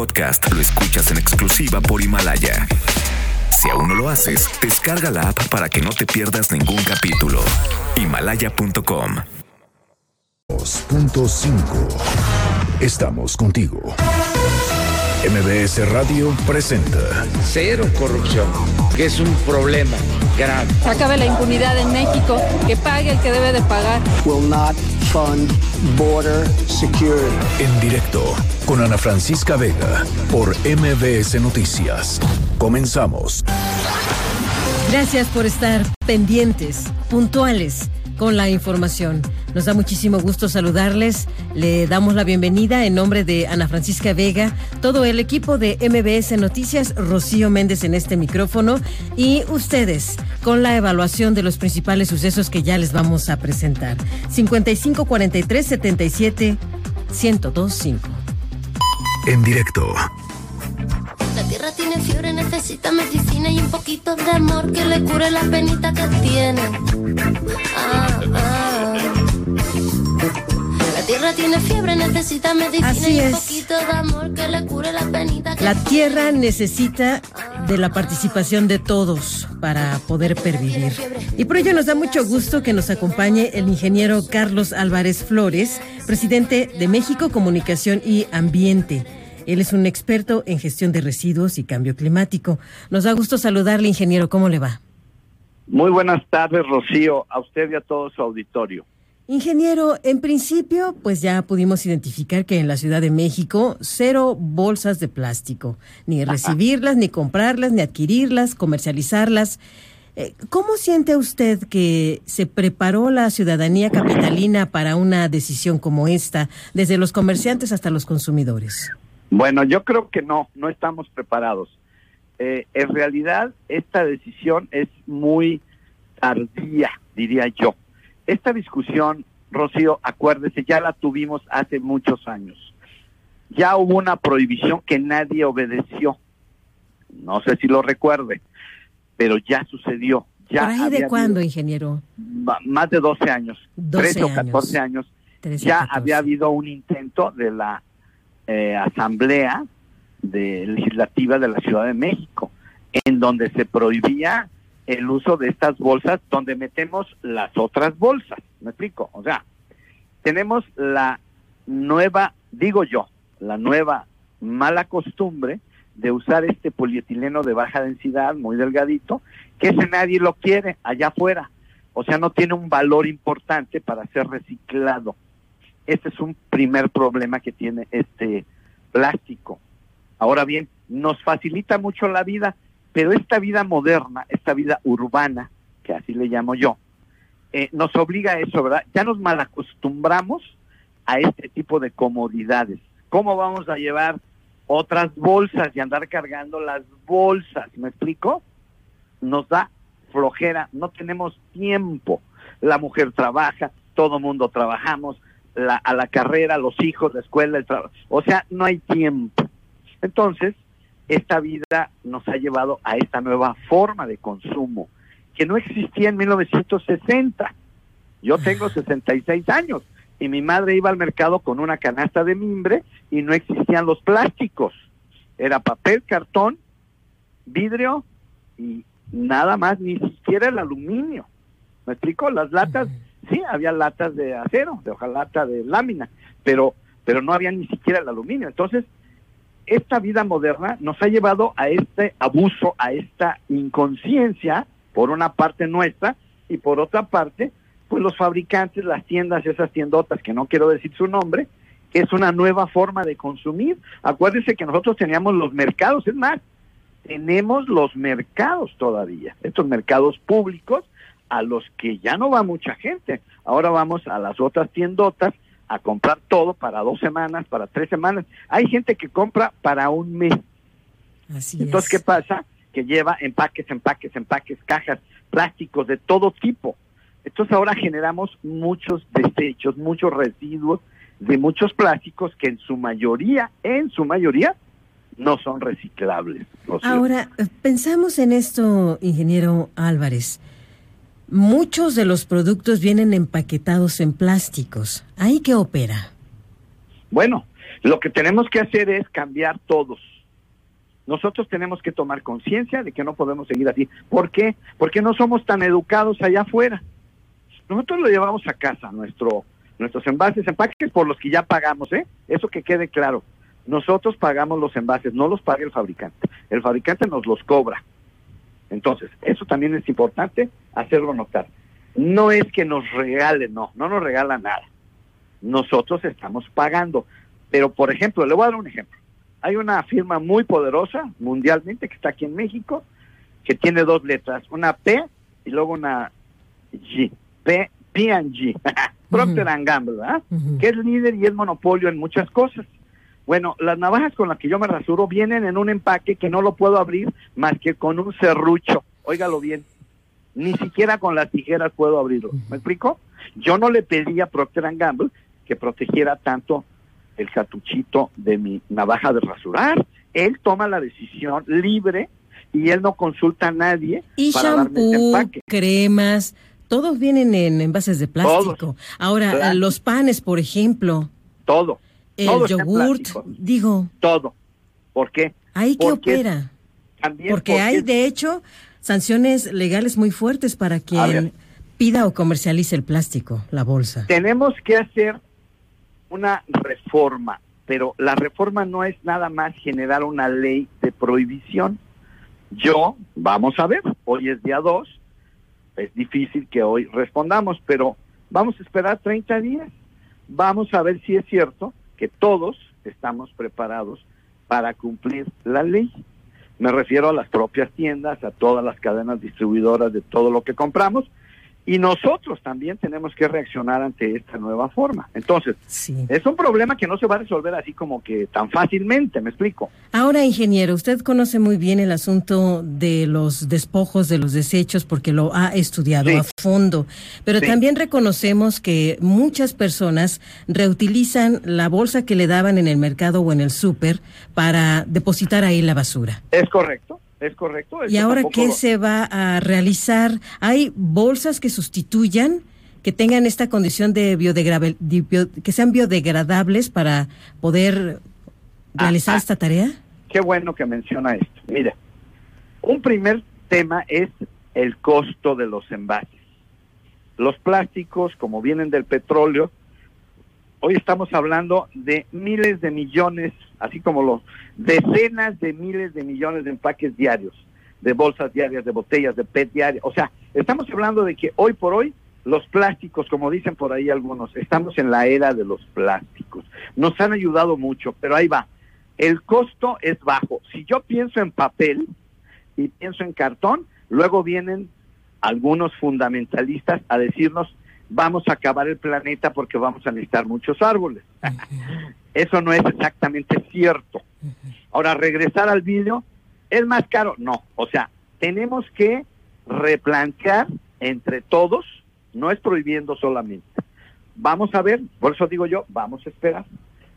podcast lo escuchas en exclusiva por Himalaya. Si aún no lo haces, descarga la app para que no te pierdas ningún capítulo. Himalaya.com 2.5 Estamos contigo. MBS Radio presenta Cero corrupción, que es un problema grave. Se acabe la impunidad en México, que pague el que debe de pagar. will not fund border security. en directo con Ana Francisca Vega por MBS Noticias. Comenzamos. Gracias por estar pendientes, puntuales con la información. Nos da muchísimo gusto saludarles. Le damos la bienvenida en nombre de Ana Francisca Vega, todo el equipo de MBS Noticias, Rocío Méndez en este micrófono y ustedes con la evaluación de los principales sucesos que ya les vamos a presentar. 55 43 77 1025. En directo tierra tiene fiebre, necesita medicina y un poquito de amor que le cure la penita que tiene. Ah, ah. La tierra tiene fiebre, necesita medicina Así y un poquito de amor que le cure la penita que La tierra necesita de la participación de todos para poder pervivir. Y por ello nos da mucho gusto que nos acompañe el ingeniero Carlos Álvarez Flores, presidente de México Comunicación y Ambiente. Él es un experto en gestión de residuos y cambio climático. Nos da gusto saludarle, ingeniero. ¿Cómo le va? Muy buenas tardes, Rocío, a usted y a todo su auditorio. Ingeniero, en principio, pues ya pudimos identificar que en la Ciudad de México cero bolsas de plástico, ni recibirlas, ni comprarlas, ni adquirirlas, comercializarlas. Eh, ¿Cómo siente usted que se preparó la ciudadanía capitalina para una decisión como esta, desde los comerciantes hasta los consumidores? Bueno, yo creo que no, no estamos preparados. Eh, en realidad, esta decisión es muy tardía, diría yo. Esta discusión, Rocío, acuérdese, ya la tuvimos hace muchos años. Ya hubo una prohibición que nadie obedeció. No sé si lo recuerde, pero ya sucedió. Ya ¿Por ahí de cuándo, ingeniero? más de 12 años, 12 13 o años. 14 años, 13, ya 14. había habido un intento de la eh, Asamblea de Legislativa de la Ciudad de México, en donde se prohibía el uso de estas bolsas donde metemos las otras bolsas. ¿Me explico? O sea, tenemos la nueva, digo yo, la nueva mala costumbre de usar este polietileno de baja densidad, muy delgadito, que ese nadie lo quiere allá afuera. O sea, no tiene un valor importante para ser reciclado. Ese es un primer problema que tiene este plástico. Ahora bien, nos facilita mucho la vida, pero esta vida moderna, esta vida urbana, que así le llamo yo, eh, nos obliga a eso, ¿verdad? Ya nos malacostumbramos a este tipo de comodidades. ¿Cómo vamos a llevar otras bolsas y andar cargando las bolsas? ¿Me explico? Nos da flojera, no tenemos tiempo. La mujer trabaja, todo mundo trabajamos, la, a la carrera, los hijos, la escuela, el trabajo. O sea, no hay tiempo. Entonces, esta vida nos ha llevado a esta nueva forma de consumo que no existía en 1960. Yo tengo 66 años y mi madre iba al mercado con una canasta de mimbre y no existían los plásticos. Era papel, cartón, vidrio y nada más, ni siquiera el aluminio. ¿Me explico? Las latas, sí, había latas de acero, de hojalata, de lámina, pero, pero no había ni siquiera el aluminio. Entonces, esta vida moderna nos ha llevado a este abuso, a esta inconsciencia, por una parte nuestra, y por otra parte, pues los fabricantes, las tiendas, esas tiendotas, que no quiero decir su nombre, es una nueva forma de consumir. Acuérdense que nosotros teníamos los mercados, es más, tenemos los mercados todavía, estos mercados públicos a los que ya no va mucha gente. Ahora vamos a las otras tiendotas a comprar todo para dos semanas, para tres semanas. Hay gente que compra para un mes. Así Entonces, ¿qué pasa? Que lleva empaques, empaques, empaques, cajas, plásticos de todo tipo. Entonces ahora generamos muchos desechos, muchos residuos de muchos plásticos que en su mayoría, en su mayoría, no son reciclables. Ahora, pensamos en esto, ingeniero Álvarez. Muchos de los productos vienen empaquetados en plásticos. ¿Ahí qué opera? Bueno, Lo que tenemos que hacer es cambiar todos. Nosotros tenemos que tomar conciencia de que no podemos seguir así. ¿Por qué? Porque no somos tan educados allá afuera. Nosotros lo llevamos a casa, nuestro, nuestros envases, empaques por los que ya pagamos, ¿eh? Eso que quede claro. Nosotros pagamos los envases, no los paga el fabricante. El fabricante nos los cobra. Entonces, eso también es importante hacerlo notar. No es que nos regalen, no, no nos regala nada. Nosotros estamos pagando. Pero, por ejemplo, le voy a dar un ejemplo. Hay una firma muy poderosa mundialmente que está aquí en México, que tiene dos letras, una P y luego una G. P, P&G. Procter and Gamble, ¿verdad? Que es líder y es monopolio en muchas cosas. Bueno, las navajas con las que yo me rasuro vienen en un empaque que no lo puedo abrir más que con un serrucho. Óigalo bien. Ni siquiera con las tijeras puedo abrirlo. ¿Me explico? Yo no le pedí a Procter Gamble que protegiera tanto el cartuchito de mi navaja de rasurar. Él toma la decisión libre y él no consulta a nadie Y para darme ese shampoo, empaque. cremas, todos vienen en envases de plástico. Todos. Ahora, los panes, por ejemplo, Todo. el todo yogurt, digo, Todo. ¿Por qué? ¿ahí qué opera? También Porque hay, de hecho, sanciones legales muy fuertes para quien pida o comercialice el plástico, la bolsa. tenemos que hacer una reforma, pero la reforma no es nada más generar una ley de prohibición. Yo, vamos a ver, hoy es día 2, es difícil que hoy respondamos, pero vamos a esperar 30 días. Vamos a ver si es cierto que todos estamos preparados para cumplir la ley. Me refiero a las propias tiendas, a todas las cadenas distribuidoras de todo lo que compramos, y nosotros también tenemos que reaccionar ante esta nueva forma. Entonces, Sí. es un problema que no se va a resolver así como que tan fácilmente, ¿me explico? Ahora, ingeniero, usted conoce muy bien el asunto de los despojos, de los desechos, porque lo ha estudiado Sí. a fondo. Pero Sí. también reconocemos que muchas personas reutilizan la bolsa que le daban en el mercado o en el súper para depositar ahí la basura. Es correcto, es correcto. ¿Y ahora qué lo- se va a realizar? ¿Hay bolsas que sustituyan, que tengan esta condición de biodegradabil- de bio- que sean biodegradables para poder realizar ah. esta tarea? Qué bueno que menciona esto. Mire, un primer tema es el costo de los envases. Los plásticos, como vienen del petróleo, hoy estamos hablando de miles de millones, así como los decenas de miles de millones de empaques diarios, de bolsas diarias, de botellas, de PET diarias. O sea, estamos hablando de que hoy por hoy los plásticos, como dicen por ahí algunos, estamos en la era de los plásticos. Nos han ayudado mucho, pero ahí va. El costo es bajo. Si yo pienso en papel y pienso en cartón, luego vienen algunos fundamentalistas a decirnos vamos a acabar el planeta porque vamos a necesitar muchos árboles. Eso no es exactamente cierto. Ahora, regresar al vidrio, ¿es más caro? No. O sea, tenemos que replantear entre todos, no es prohibiendo solamente. Vamos a ver, por eso digo yo, vamos a esperar.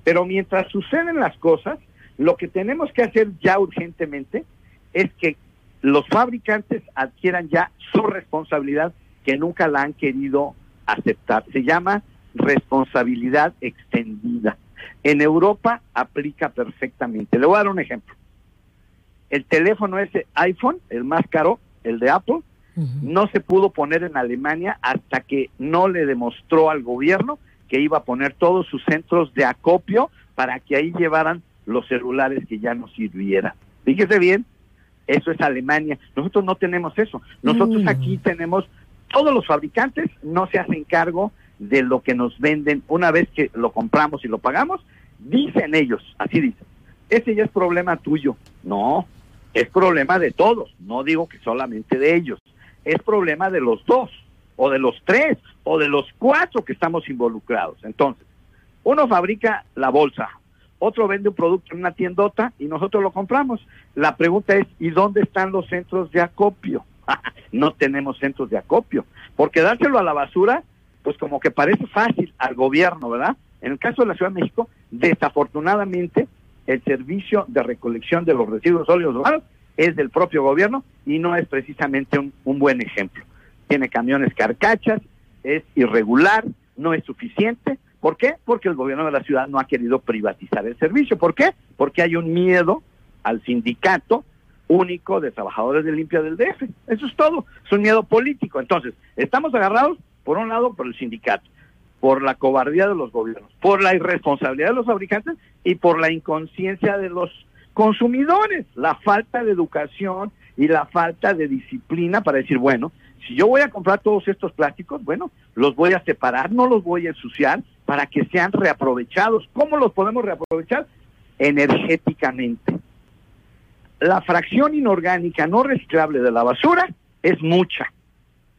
Pero mientras suceden las cosas, lo que tenemos que hacer ya urgentemente es que los fabricantes adquieran ya su responsabilidad que nunca la han querido aceptar. Se llama responsabilidad extendida. En Europa aplica perfectamente. Le voy a dar un ejemplo. El teléfono ese iPhone, el más caro, el de Apple, no se pudo poner en Alemania hasta que no le demostró al gobierno que iba a poner todos sus centros de acopio para que ahí llevaran los celulares que ya no sirvieran. Fíjese bien, eso es Alemania. Nosotros no tenemos eso. Nosotros Mm. aquí tenemos, todos los fabricantes no se hacen cargo de lo que nos venden una vez que lo compramos y lo pagamos. Dicen ellos, así dicen, ese ya es problema tuyo. No, es problema de todos. No digo que solamente de ellos. Es problema de los dos, o de los tres, o de los cuatro que estamos involucrados. Entonces, uno fabrica la bolsa, otro vende un producto en una tiendota y nosotros lo compramos. La pregunta es, ¿y dónde están los centros de acopio? no tenemos centros de acopio, porque dárselo a la basura, pues como que parece fácil al gobierno, ¿verdad? En el caso de la Ciudad de México, desafortunadamente, el servicio de recolección de los residuos sólidos urbanos es del propio gobierno y no es precisamente un, un buen ejemplo. Tiene camiones carcachas, es irregular, no es suficiente, ¿Por qué? Porque el gobierno de la ciudad no ha querido privatizar el servicio. ¿Por qué? Porque hay un miedo al sindicato único de trabajadores de limpia del DF. Eso es todo. Es un miedo político. Entonces, estamos agarrados, por un lado, por el sindicato, por la cobardía de los gobiernos, por la irresponsabilidad de los fabricantes y por la inconsciencia de los consumidores, la falta de educación y la falta de disciplina para decir, bueno, si yo voy a comprar todos estos plásticos, bueno, los voy a separar, no los voy a ensuciar para que sean reaprovechados. ¿Cómo los podemos reaprovechar? Energéticamente. La fracción inorgánica no reciclable de la basura es mucha,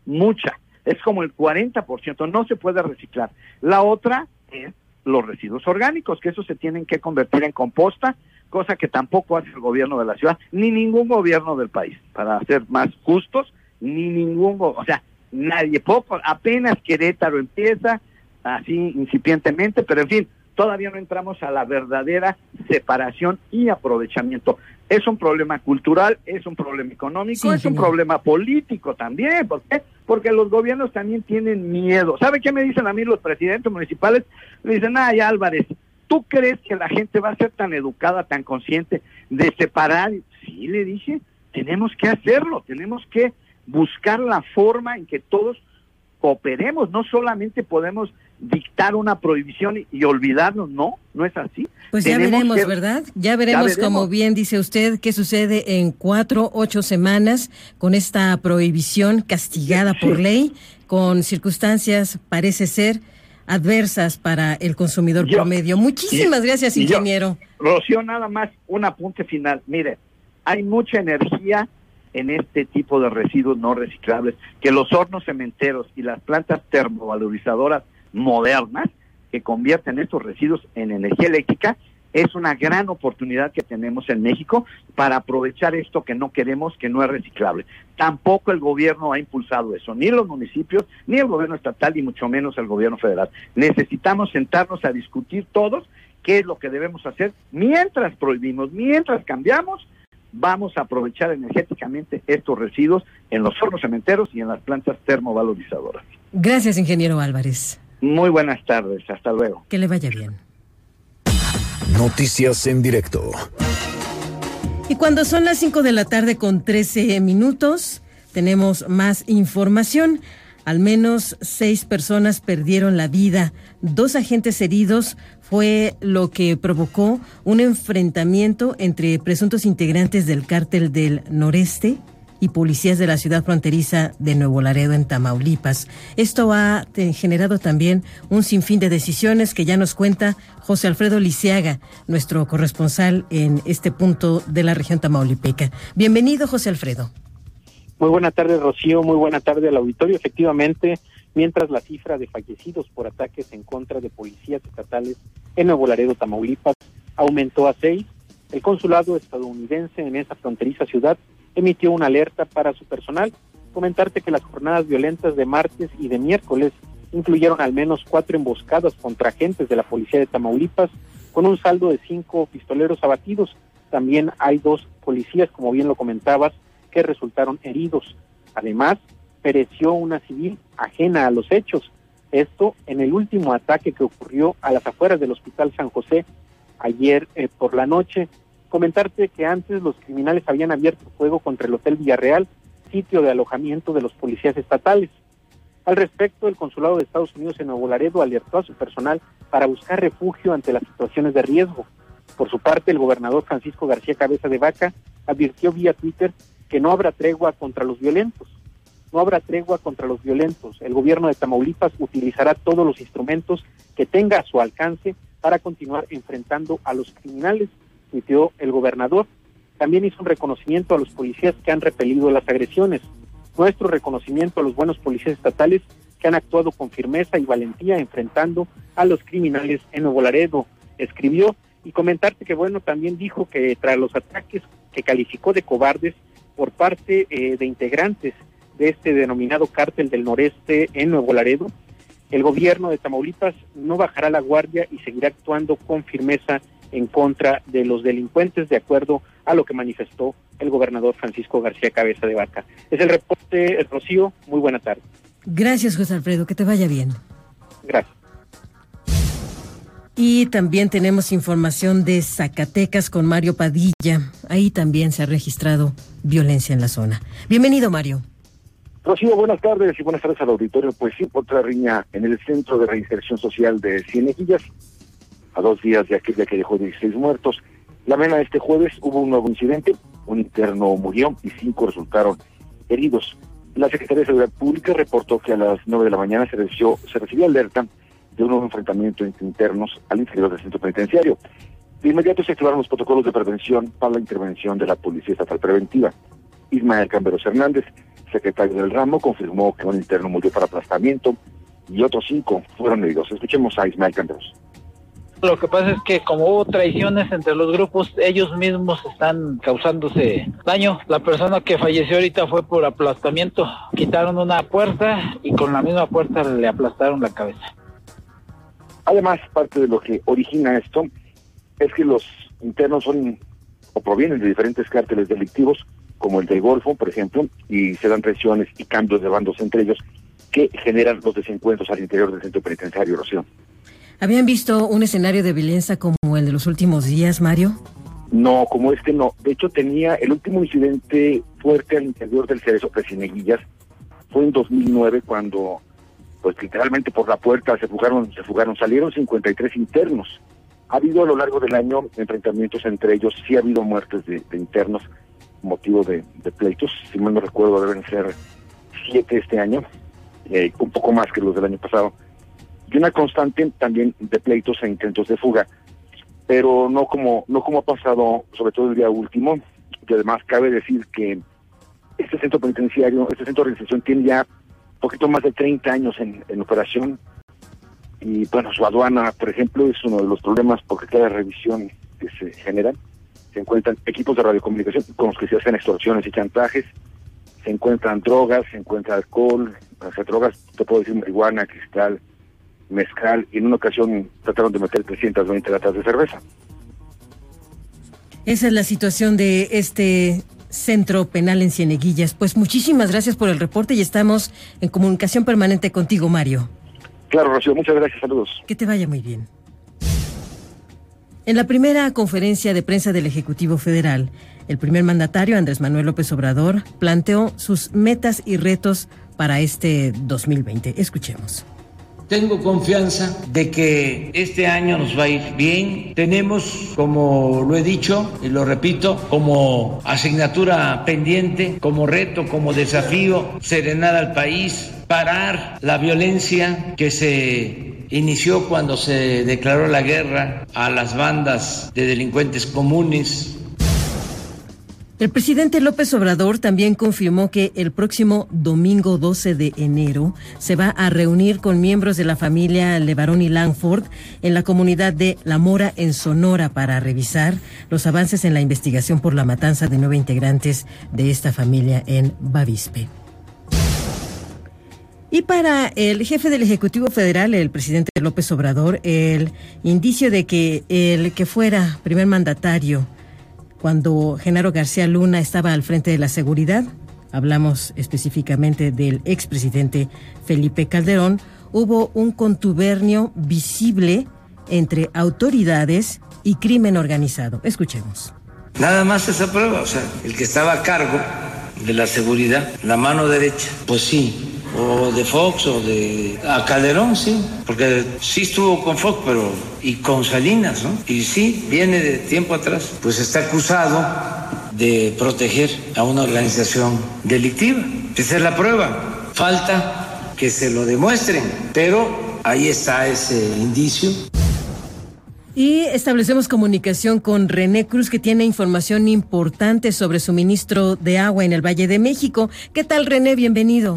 mucha. Es como el 40%, no se puede reciclar. La otra es los residuos orgánicos, que esos se tienen que convertir en composta, cosa que tampoco hace el gobierno de la ciudad, ni ningún gobierno del país, para ser más justos, ni ningún, o sea, nadie, poco, apenas Querétaro empieza, así incipientemente, pero en fin, todavía no entramos a la verdadera separación y aprovechamiento. Es un problema cultural, es un problema económico, es un problema político también. ¿Por qué? Porque los gobiernos también tienen miedo. ¿Sabe qué me dicen a mí los presidentes municipales? Me dicen, ay Álvarez, ¿tú crees que la gente va a ser tan educada, tan consciente de separar? Sí, le dije, tenemos que hacerlo, tenemos que buscar la forma en que todos cooperemos, no solamente podemos dictar una prohibición y, olvidarnos, no, no es así. Pues ya veremos, ¿verdad? Ya veremos, como bien dice usted, qué sucede en cuatro, ocho semanas con esta prohibición castigada por ley, con circunstancias, parece ser, adversas para el consumidor promedio. Muchísimas gracias, ingeniero. Rocío, nada más un apunte final. Mire, hay mucha energía en este tipo de residuos no reciclables, que los hornos cementeros y las plantas termovalorizadoras modernas que convierten estos residuos en energía eléctrica, es una gran oportunidad que tenemos en México para aprovechar esto que no queremos, que no es reciclable. Tampoco el gobierno ha impulsado eso, ni los municipios, ni el gobierno estatal, y mucho menos el gobierno federal. Necesitamos sentarnos a discutir todos qué es lo que debemos hacer mientras prohibimos, mientras cambiamos vamos a aprovechar energéticamente estos residuos en los hornos cementeros y en las plantas termovalorizadoras. Gracias, ingeniero Álvarez. Muy buenas tardes, hasta luego. Que le vaya bien. Noticias en directo. Y cuando son las 5 de la tarde con 13 minutos, tenemos más información. Al menos seis personas perdieron la vida, dos agentes heridos fue lo que provocó un enfrentamiento entre presuntos integrantes del cártel del noreste y policías de la ciudad fronteriza de Nuevo Laredo en Tamaulipas. Esto ha generado también un sinfín de decisiones que ya nos cuenta José Alfredo Lisiaga, nuestro corresponsal en este punto de la región tamaulipeca. Bienvenido, José Alfredo. Muy buena tarde, Rocío. Muy buena tarde al auditorio. Efectivamente, mientras la cifra de fallecidos por ataques en contra de policías estatales en Nuevo Laredo, Tamaulipas, aumentó a seis, el consulado estadounidense en esa fronteriza ciudad emitió una alerta para su personal. Comentarte que las jornadas violentas de martes y de miércoles incluyeron al menos cuatro emboscadas contra agentes de la policía de Tamaulipas, con un saldo de cinco pistoleros abatidos. También hay dos policías, como bien lo comentabas, que resultaron heridos. Además, pereció una civil ajena a los hechos. Esto en el último ataque que ocurrió a las afueras del Hospital San José ayer eh, por la noche. Comentarte que antes los criminales habían abierto fuego contra el Hotel Villarreal, sitio de alojamiento de los policías estatales. Al respecto, el Consulado de Estados Unidos en Nuevo Laredo alertó a su personal para buscar refugio ante las situaciones de riesgo. Por su parte, el gobernador Francisco García Cabeza de Vaca advirtió vía Twitter que no habrá tregua contra los violentos. No habrá tregua contra los violentos. El gobierno de Tamaulipas utilizará todos los instrumentos que tenga a su alcance para continuar enfrentando a los criminales, el gobernador. También hizo un reconocimiento a los policías que han repelido las agresiones. Nuestro reconocimiento a los buenos policías estatales que han actuado con firmeza y valentía enfrentando a los criminales en Nuevo Laredo, escribió. Y comentarte que, bueno, también dijo que tras los ataques que calificó de cobardes, por parte eh, de integrantes de este denominado cártel del noreste en Nuevo Laredo, el gobierno de Tamaulipas no bajará la guardia y seguirá actuando con firmeza en contra de los delincuentes, de acuerdo a lo que manifestó el gobernador Francisco García Cabeza de Vaca. Es el reporte, Rocío. Muy buena tarde. Gracias, José Alfredo. Que te vaya bien. Gracias. Y también tenemos información de Zacatecas con Mario Padilla. Ahí también se ha registrado violencia en la zona. Bienvenido, Mario. Rocío, buenas tardes y buenas tardes al auditorio. Pues sí, otra riña en el Centro de Reinserción Social de Cienejillas, a dos días de aquella que dejó 16 muertos. La mañana de este jueves hubo un nuevo incidente, un interno murió y cinco resultaron heridos. La Secretaría de Seguridad Pública reportó que a las 9 de la mañana se recibió, alerta de un nuevo enfrentamiento entre internos al interior del centro penitenciario. De inmediato se activaron los protocolos de prevención para la intervención de la Policía Estatal Preventiva. Ismael Camberos Hernández, secretario del ramo, confirmó que un interno murió por aplastamiento y otros cinco fueron heridos. Escuchemos a Ismael Camberos. Lo que pasa es que como hubo traiciones entre los grupos, ellos mismos están causándose daño. La persona que falleció ahorita fue por aplastamiento. Quitaron una puerta y con la misma puerta le aplastaron la cabeza. Además, parte de lo que origina esto es que los internos son o provienen de diferentes cárteles delictivos, como el del Golfo, por ejemplo, y se dan presiones y cambios de bandos entre ellos que generan los desencuentros al interior del centro penitenciario, Rocío. ¿Habían visto un escenario de violencia como el de los últimos días, Mario? No, como este no. De hecho, tenía el último incidente fuerte al interior del Cerezo Presineguillas. Fue en 2009 cuando pues literalmente por la puerta se fugaron, se fugaron, salieron 53 internos. Ha habido a lo largo del año enfrentamientos entre ellos, sí ha habido muertes de, internos, motivo de, pleitos, si mal no recuerdo deben ser siete este año, eh, un poco más que los del año pasado, y una constante también de pleitos e intentos de fuga, pero no como, no como ha pasado sobre todo el día último, y además cabe decir que este centro penitenciario, este centro de organización tiene ya poquito más de 30 años en, operación. Y bueno, su aduana, por ejemplo, es uno de los problemas porque cada revisión que se generan, se encuentran equipos de radiocomunicación con los que se hacen extorsiones y chantajes, se encuentran drogas, se encuentra alcohol, o drogas, te puedo decir marihuana, cristal, mezcal, y en una ocasión trataron de meter 320 latas de cerveza. Esa es la situación de este Centro Penal en Cieneguillas. Pues muchísimas gracias por el reporte y estamos en comunicación permanente contigo, Mario. Claro, Rocío, muchas gracias, saludos. Que te vaya muy bien. En la primera conferencia de prensa del Ejecutivo Federal, el primer mandatario, Andrés Manuel López Obrador, planteó sus metas y retos para este 2020. Escuchemos. Tengo confianza de que este año nos va a ir bien. Tenemos, como lo he dicho y lo repito, como asignatura pendiente, como reto, como desafío, serenar al país, parar la violencia que se inició cuando se declaró la guerra a las bandas de delincuentes comunes, el presidente López Obrador también confirmó que el próximo domingo 12 de enero se va a reunir con miembros de la familia Levarón y Langford en la comunidad de La Mora en Sonora para revisar los avances en la investigación por la matanza de nueve integrantes de esta familia en Bavispe. Y para el jefe del Ejecutivo Federal, el presidente López Obrador, el indicio de que el que fuera primer mandatario cuando Genaro García Luna estaba al frente de la seguridad, hablamos específicamente del expresidente Felipe Calderón, hubo un contubernio visible entre autoridades y crimen organizado. Escuchemos. Nada más esa prueba, o sea, el que estaba a cargo de la seguridad, la mano derecha, pues sí, o de Fox o de a Calderón, sí, porque sí estuvo con Fox, pero y con Salinas, ¿no? Y sí, viene de tiempo atrás, pues está acusado de proteger a una organización delictiva. Esa es la prueba. Falta que se lo demuestren, pero ahí está ese indicio. Y establecemos comunicación con René Cruz, que tiene información importante sobre suministro de agua en el Valle de México. ¿Qué tal, René? Bienvenido.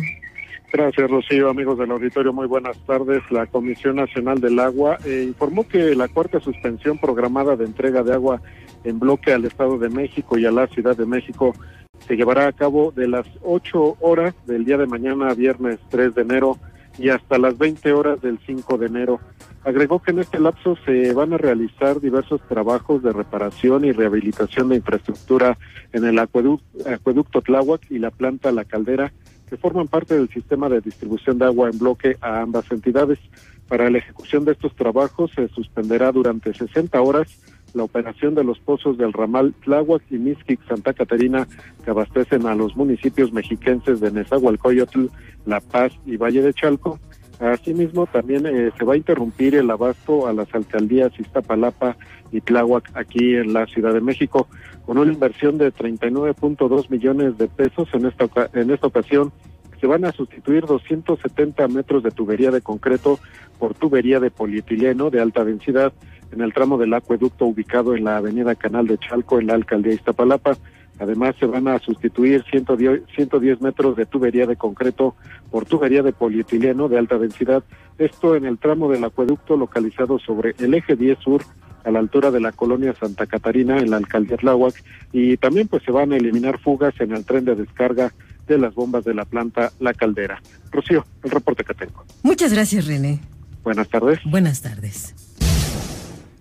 Gracias, Rocío. Amigos del auditorio, muy buenas tardes. La Comisión Nacional del Agua eh, informó que la cuarta suspensión programada de entrega de agua en bloque al Estado de México y a la Ciudad de México se llevará a cabo de las 8 horas del día de mañana, viernes 3 de enero, y hasta las 20 horas del 5 de enero. Agregó que en este lapso se van a realizar diversos trabajos de reparación y rehabilitación de infraestructura en el acueducto, acueducto Tláhuac y la planta La Caldera, que forman parte del sistema de distribución de agua en bloque a ambas entidades. Para la ejecución de estos trabajos se suspenderá durante 60 horas la operación de los pozos del ramal Tláhuac y Mixquic Santa Catarina que abastecen a los municipios mexiquenses de Nezahualcóyotl, La Paz y Valle de Chalco. Asimismo, también eh, se va a interrumpir el abasto a las alcaldías Iztapalapa y Tláhuac aquí en la Ciudad de México, con una inversión de 39.2 millones de pesos en esta, en esta ocasión se van a sustituir 270 metros de tubería de concreto por tubería de polietileno de alta densidad en el tramo del acueducto ubicado en la avenida Canal de Chalco en la alcaldía Iztapalapa. Además, se van a sustituir 110, 110 metros de tubería de concreto por tubería de polietileno de alta densidad. Esto en el tramo del acueducto localizado sobre el eje 10 sur a la altura de la colonia Santa Catarina en la alcaldía Tláhuac y también pues se van a eliminar fugas en el tren de descarga de las bombas de la planta La Caldera. Rocío, el reporte que tengo. Muchas gracias, René. Buenas tardes. Buenas tardes.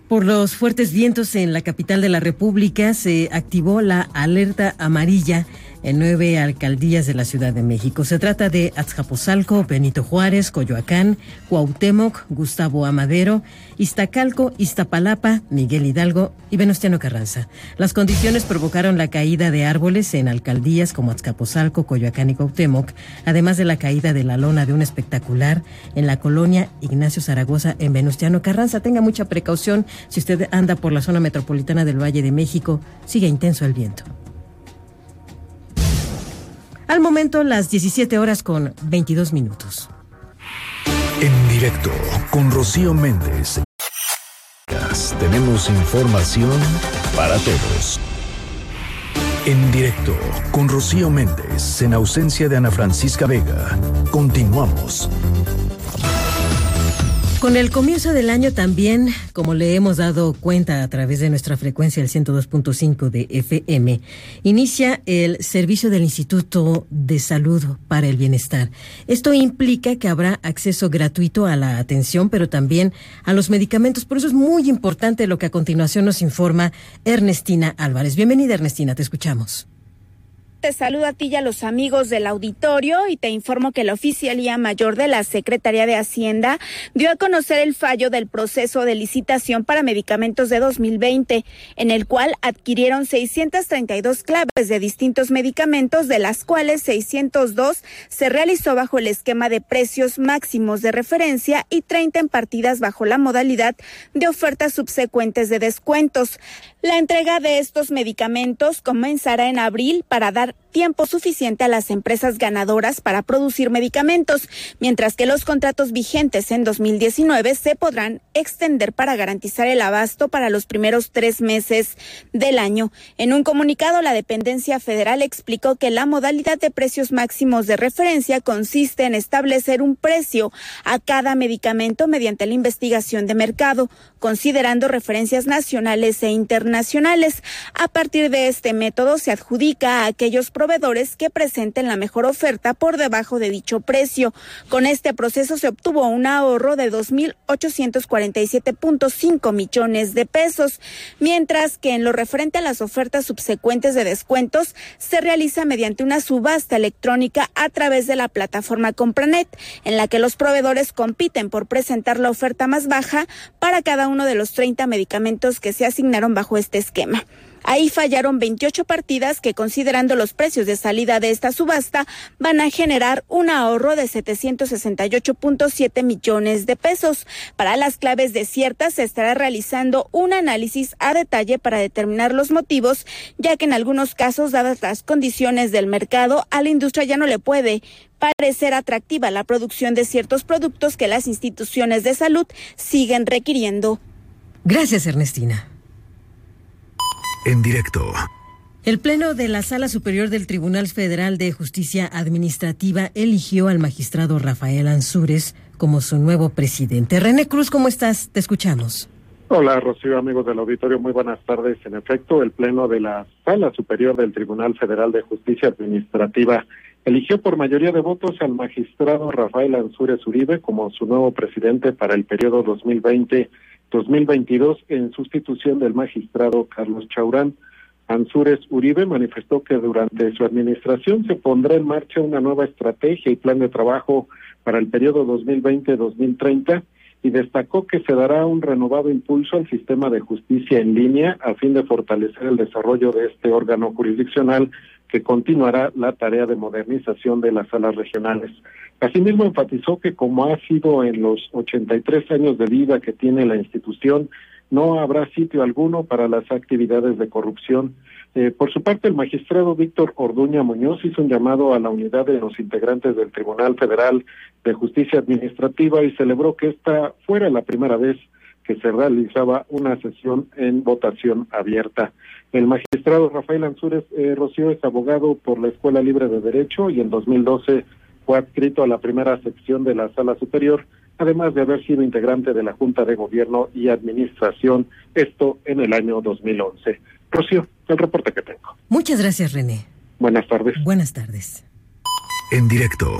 Por los fuertes vientos en la capital de la República se activó la alerta amarilla en nueve alcaldías de la Ciudad de México. Se trata de Azcapotzalco, Benito Juárez, Coyoacán, Cuauhtémoc, Gustavo Amadero, Iztacalco, Iztapalapa, Miguel Hidalgo y Venustiano Carranza. Las condiciones provocaron la caída de árboles en alcaldías como Azcapotzalco, Coyoacán y Cuauhtémoc, además de la caída de la lona de un espectacular en la colonia Ignacio Zaragoza en Venustiano Carranza. Tenga mucha precaución si usted anda por la zona metropolitana del Valle de México. Sigue intenso el viento. Al momento, las 17 horas con 22 minutos. En directo con Rocío Méndez. Tenemos información para todos. En directo con Rocío Méndez, en ausencia de Ana Francisca Vega. Continuamos. Con el comienzo del año también, como le hemos dado cuenta a través de nuestra frecuencia el 102.5 de FM, inicia el servicio del Instituto de Salud para el Bienestar. Esto implica que habrá acceso gratuito a la atención, pero también a los medicamentos. Por eso es muy importante lo que a continuación nos informa Ernestina Álvarez. Bienvenida, Ernestina, te escuchamos. Te saludo a ti y a los amigos del auditorio y te informo que la Oficialía Mayor de la Secretaría de Hacienda dio a conocer el fallo del proceso de licitación para medicamentos de 2020, en el cual adquirieron 632 claves de distintos medicamentos, de las cuales 602 se realizó bajo el esquema de precios máximos de referencia y 30 en partidas bajo la modalidad de ofertas subsecuentes de descuentos. La entrega de estos medicamentos comenzará en abril para dar that tiempo suficiente a las empresas ganadoras para producir medicamentos, mientras que los contratos vigentes en 2019 se podrán extender para garantizar el abasto para los primeros tres meses del año. En un comunicado, la dependencia federal explicó que la modalidad de precios máximos de referencia consiste en establecer un precio a cada medicamento mediante la investigación de mercado, considerando referencias nacionales e internacionales. A partir de este método se adjudica a aquellos proveedores que presenten la mejor oferta por debajo de dicho precio. Con este proceso se obtuvo un ahorro de 2.847.5 millones de pesos, mientras que en lo referente a las ofertas subsecuentes de descuentos se realiza mediante una subasta electrónica a través de la plataforma Compranet, en la que los proveedores compiten por presentar la oferta más baja para cada uno de los 30 medicamentos que se asignaron bajo este esquema. Ahí fallaron 28 partidas que considerando los precios de salida de esta subasta van a generar un ahorro de 768.7 millones de pesos. Para las claves desiertas se estará realizando un análisis a detalle para determinar los motivos, ya que en algunos casos, dadas las condiciones del mercado, a la industria ya no le puede parecer atractiva la producción de ciertos productos que las instituciones de salud siguen requiriendo. Gracias, Ernestina en directo. El Pleno de la Sala Superior del Tribunal Federal de Justicia Administrativa eligió al magistrado Rafael Ansúrez como su nuevo presidente. René Cruz, ¿cómo estás? Te escuchamos. Hola, Rocío, amigos del auditorio, muy buenas tardes. En efecto, el Pleno de la Sala Superior del Tribunal Federal de Justicia Administrativa eligió por mayoría de votos al magistrado Rafael Ansúrez Uribe como su nuevo presidente para el periodo 2020 2022 en sustitución del magistrado Carlos Chaurán. Ansúrez Uribe manifestó que durante su administración se pondrá en marcha una nueva estrategia y plan de trabajo para el periodo 2020-2030 y destacó que se dará un renovado impulso al sistema de justicia en línea a fin de fortalecer el desarrollo de este órgano jurisdiccional que continuará la tarea de modernización de las salas regionales. Asimismo, enfatizó que como ha sido en los 83 años de vida que tiene la institución, no habrá sitio alguno para las actividades de corrupción. Eh, por su parte, el magistrado Víctor Orduña Muñoz hizo un llamado a la unidad de los integrantes del Tribunal Federal de Justicia Administrativa y celebró que esta fuera la primera vez que se realizaba una sesión en votación abierta. El magistrado Rafael Ansúrez eh, Rocío es abogado por la Escuela Libre de Derecho y en 2012 fue adscrito a la primera sección de la Sala Superior además de haber sido integrante de la Junta de Gobierno y Administración, esto en el año 2011. Rocío, el reporte que tengo. Muchas gracias, René. Buenas tardes. Buenas tardes. En directo.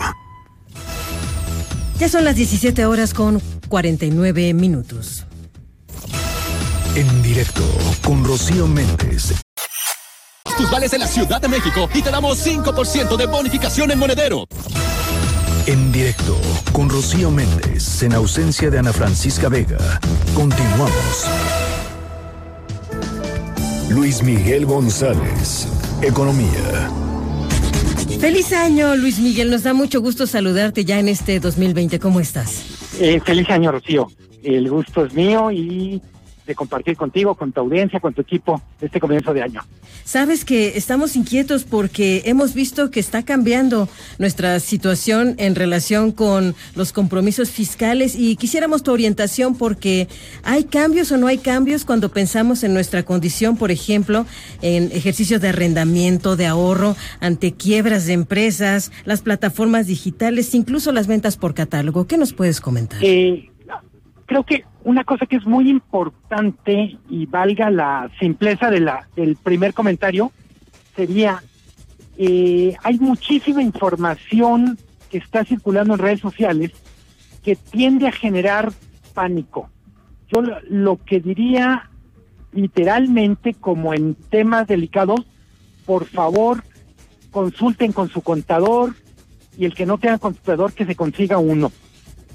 Ya son las 17 horas con 49 minutos. En directo con Rocío Méndez. Tus vales en la Ciudad de México y te damos 5% de bonificación en monedero. En directo con Rocío Méndez, en ausencia de Ana Francisca Vega. Continuamos. Luis Miguel González, Economía. Feliz año, Luis Miguel. Nos da mucho gusto saludarte ya en este 2020. ¿Cómo estás? Eh, feliz año, Rocío. El gusto es mío y de compartir contigo, con tu audiencia, con tu equipo este comienzo de año. Sabes que estamos inquietos porque hemos visto que está cambiando nuestra situación en relación con los compromisos fiscales y quisiéramos tu orientación porque hay cambios o no hay cambios cuando pensamos en nuestra condición, por ejemplo, en ejercicios de arrendamiento, de ahorro, ante quiebras de empresas, las plataformas digitales, incluso las ventas por catálogo. ¿Qué nos puedes comentar? Eh, creo que una cosa que es muy importante y valga la simpleza del primer comentario sería, eh, hay muchísima información que está circulando en redes sociales que tiende a generar pánico. Yo lo, lo que diría literalmente como en temas delicados, por favor consulten con su contador y el que no tenga contador que se consiga uno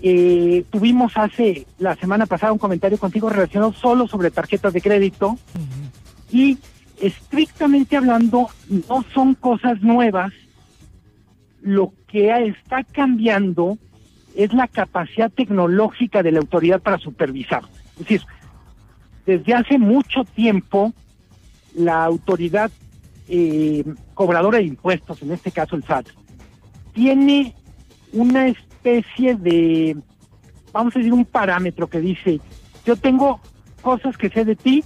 eh, tuvimos hace la semana pasada un comentario contigo relacionado solo sobre tarjetas de crédito y estrictamente hablando no son cosas nuevas. Lo que está cambiando es la capacidad tecnológica de la autoridad para supervisar. Es decir, desde hace mucho tiempo la autoridad eh, cobradora de impuestos, en este caso el SAT, tiene una especie de, vamos a decir, un parámetro que dice, yo tengo cosas que sé de ti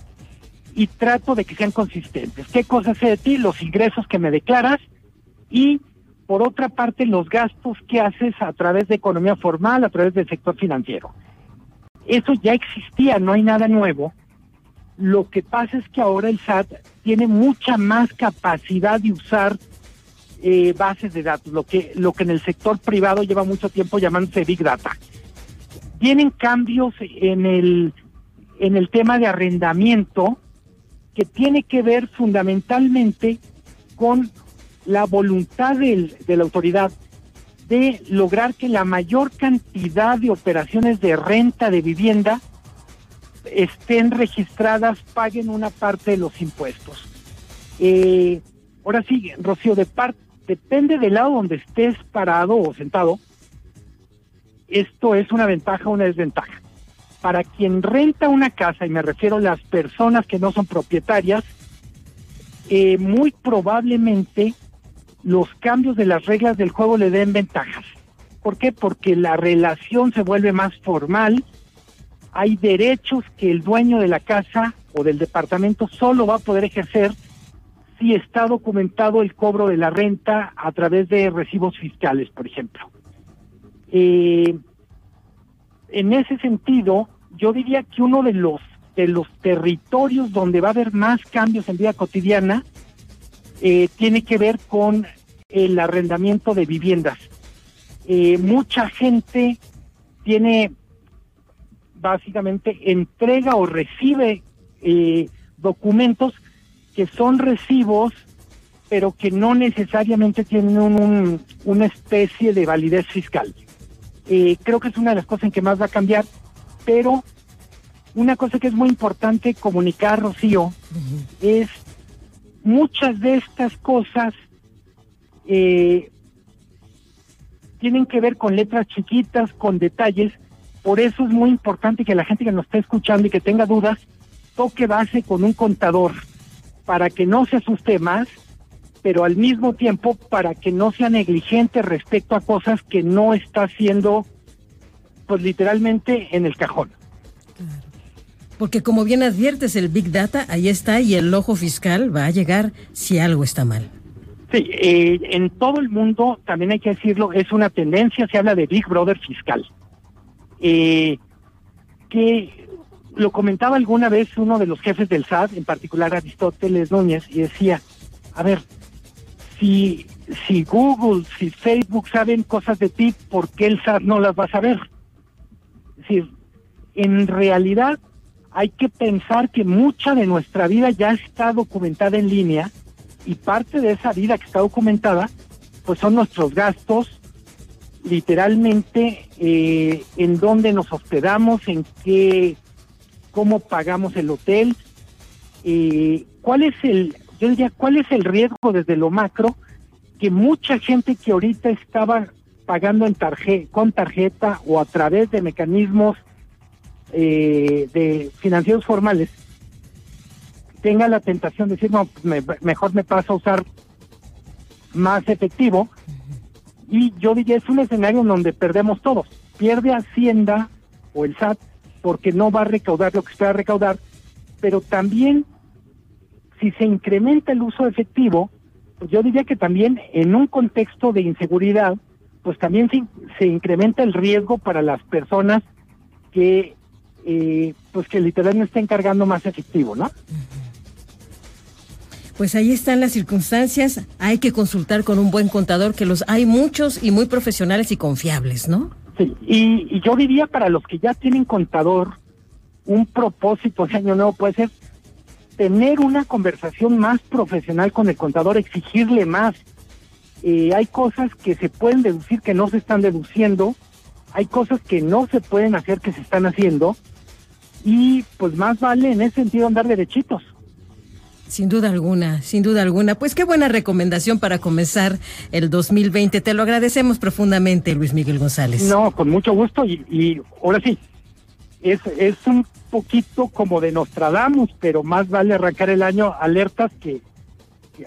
y trato de que sean consistentes. ¿Qué cosas sé de ti? Los ingresos que me declaras y, por otra parte, los gastos que haces a través de economía formal, a través del sector financiero. Eso ya existía, no hay nada nuevo. Lo que pasa es que ahora el SAT tiene mucha más capacidad de usar eh, bases de datos, lo que, lo que en el sector privado lleva mucho tiempo llamándose Big Data. Tienen cambios en el, en el tema de arrendamiento que tiene que ver fundamentalmente con la voluntad de la autoridad de lograr que la mayor cantidad de operaciones de renta de vivienda estén registradas, paguen una parte de los impuestos. Eh, ahora sí, Rocío, de parte depende del lado donde estés parado o sentado, esto es una ventaja o una desventaja. Para quien renta una casa, y me refiero a las personas que no son propietarias, eh, muy probablemente los cambios de las reglas del juego le den ventajas. ¿Por qué? Porque la relación se vuelve más formal, hay derechos que el dueño de la casa o del departamento solo va a poder ejercer si está documentado el cobro de la renta a través de recibos fiscales, por ejemplo. Eh, en ese sentido, yo diría que uno de los de los territorios donde va a haber más cambios en vida cotidiana eh, tiene que ver con el arrendamiento de viviendas. Eh, mucha gente tiene básicamente entrega o recibe documentos que son recibos, pero que no necesariamente tienen un, una especie de validez fiscal. Eh, creo que es una de las cosas en que más va a cambiar. pero una cosa que es muy importante comunicar, Rocío, es muchas de estas cosas eh, tienen que ver con letras chiquitas, con detalles. Por eso es muy importante que la gente que nos esté escuchando y que tenga dudas, toque base con un contador para que no se asuste más, pero al mismo tiempo para que no sea negligente respecto a cosas que no está haciendo, pues literalmente en el cajón. Porque como bien adviertes, el Big Data ahí está y el ojo fiscal va a llegar si algo está mal. Sí, eh, en todo el mundo, también hay que decirlo, es una tendencia, se habla de Big Brother fiscal. Eh, que lo comentaba alguna vez uno de los jefes del SAT, en particular Aristóteles Núñez, y decía, a ver, si, si Google, si Facebook saben cosas de ti, ¿por qué el SAT no las va a saber? Es decir, en realidad hay que pensar que mucha de nuestra vida ya está documentada en línea y parte de esa vida que está documentada, pues son nuestros gastos, literalmente eh, en dónde nos hospedamos, en qué, cómo pagamos el hotel, eh, cuál es el, yo diría, cuál es el riesgo desde lo macro que mucha gente que ahorita estaba pagando en tarjeta, con tarjeta o a través de mecanismos eh, de financieros formales tenga la tentación de decir, no, pues mejor me paso a usar más efectivo. Y yo diría, es un escenario en donde perdemos todos. Pierde Hacienda o el SAT porque no va a recaudar lo que espera recaudar, pero también si se incrementa el uso efectivo, pues yo diría que también en un contexto de inseguridad, pues también se, incrementa el riesgo para las personas que eh, pues que literalmente estén cargando más efectivo, ¿no? Pues ahí están las circunstancias. Hay que consultar con un buen contador, que los hay muchos y muy profesionales y confiables, ¿no? Sí, y, yo diría para los que ya tienen contador, un propósito de año nuevo puede ser tener una conversación más profesional con el contador, exigirle más. Eh, hay cosas que se pueden deducir que no se están deduciendo, hay cosas que no se pueden hacer que se están haciendo, y pues más vale en ese sentido andar derechitos. Sin duda alguna, sin duda alguna. Pues qué buena recomendación para comenzar el 2020. Te lo agradecemos profundamente, Luis Miguel González. No, con mucho gusto y, y ahora sí, es, es un poquito como de Nostradamus, pero más vale arrancar el año alertas que,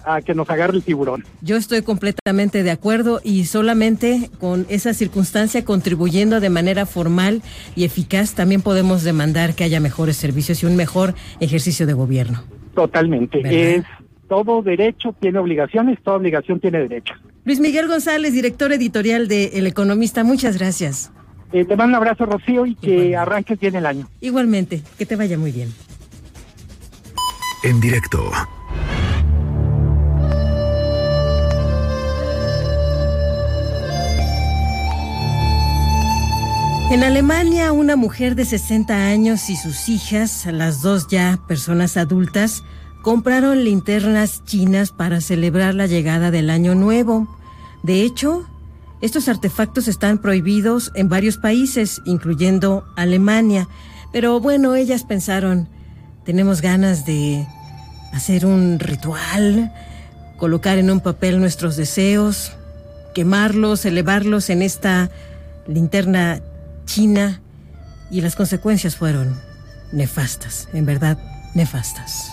a que nos agarre el tiburón. Yo estoy completamente de acuerdo y solamente con esa circunstancia contribuyendo de manera formal y eficaz también podemos demandar que haya mejores servicios y un mejor ejercicio de gobierno. Totalmente. Es todo derecho tiene obligaciones, toda obligación tiene derecho. Luis Miguel González, director editorial de El Economista, muchas gracias. Eh, te mando un abrazo, Rocío, y que arranques bien el año. Igualmente, que te vaya muy bien. En directo. En Alemania, una mujer de 60 años y sus hijas, las dos ya personas adultas, compraron linternas chinas para celebrar la llegada del Año Nuevo. De hecho, estos artefactos están prohibidos en varios países, incluyendo Alemania. Pero bueno, ellas pensaron, tenemos ganas de hacer un ritual, colocar en un papel nuestros deseos, quemarlos, elevarlos en esta linterna China y las consecuencias fueron nefastas, en verdad nefastas.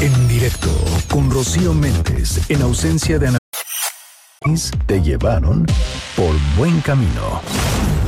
En directo con Rocío Méndez en ausencia de Ana te llevaron por buen camino.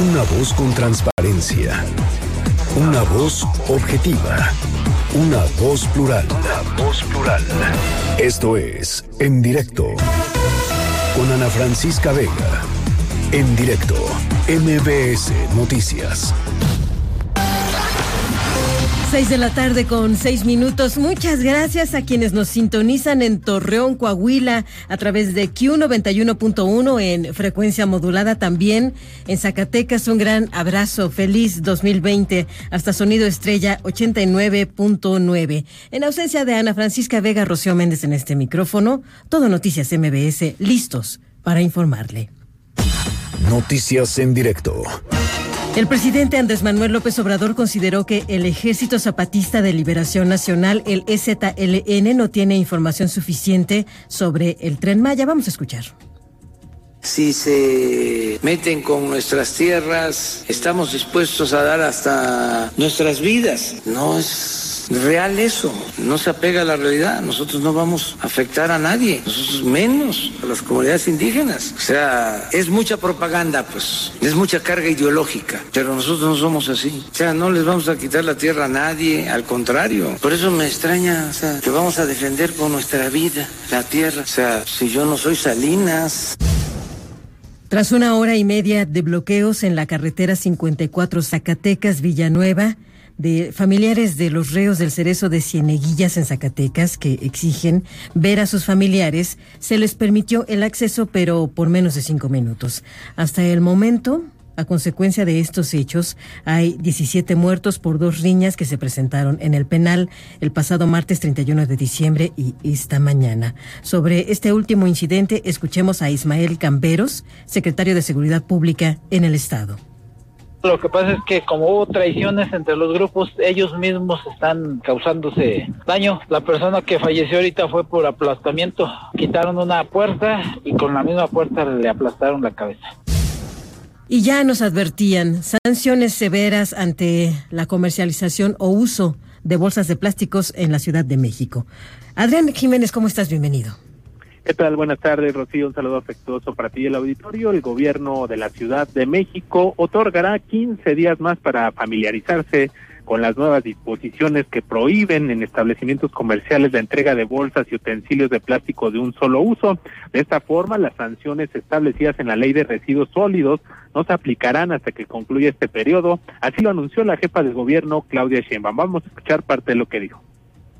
Una voz con transparencia. Una voz objetiva. Una voz plural. Una voz plural. Esto es En Directo con Ana Francisca Vega. En directo, MBS Noticias. Seis de la tarde con seis minutos. Muchas gracias a quienes nos sintonizan en Torreón, Coahuila, a través de Q91.1 en frecuencia modulada también. En Zacatecas, un gran abrazo. Feliz 2020. Hasta Sonido Estrella 89.9. En ausencia de Ana Francisca Vega, Rocío Méndez en este micrófono. Todo Noticias MBS, listos para informarle. Noticias en directo. El presidente Andrés Manuel López Obrador consideró que el Ejército Zapatista de Liberación Nacional, el EZLN, no tiene información suficiente sobre el tren Maya. Vamos a escuchar. Si se meten con nuestras tierras, estamos dispuestos a dar hasta nuestras vidas. No es real eso, no se apega a la realidad. Nosotros no vamos a afectar a nadie, nosotros menos a las comunidades indígenas. O sea, es mucha propaganda, pues, es mucha carga ideológica, pero nosotros no somos así. O sea, no les vamos a quitar la tierra a nadie, al contrario. Por eso me extraña, o sea, que vamos a defender con nuestra vida la tierra. O sea, si yo no soy Salinas. Tras una hora y media de bloqueos en la carretera 54 Zacatecas Villanueva, de familiares de los reos del cerezo de Cieneguillas en Zacatecas que exigen ver a sus familiares, se les permitió el acceso, pero por menos de cinco minutos. Hasta el momento, a consecuencia de estos hechos, hay 17 muertos por dos riñas que se presentaron en el penal el pasado martes 31 de diciembre y esta mañana. Sobre este último incidente, escuchemos a Ismael Camberos, secretario de Seguridad Pública en el Estado. Lo que pasa es que como hubo traiciones entre los grupos, ellos mismos están causándose daño. La persona que falleció ahorita fue por aplastamiento. Quitaron una puerta y con la misma puerta le aplastaron la cabeza. Y ya nos advertían sanciones severas ante la comercialización o uso de bolsas de plásticos en la Ciudad de México. Adrián Jiménez, ¿cómo estás? Bienvenido. ¿Qué tal? Buenas tardes, Rocío. Un saludo afectuoso para ti y el auditorio. El gobierno de la Ciudad de México otorgará 15 días más para familiarizarse con las nuevas disposiciones que prohíben en establecimientos comerciales la entrega de bolsas y utensilios de plástico de un solo uso. De esta forma, las sanciones establecidas en la Ley de Residuos Sólidos no se aplicarán hasta que concluya este periodo. Así lo anunció la jefa del gobierno, Claudia Sheinbaum. Vamos a escuchar parte de lo que dijo.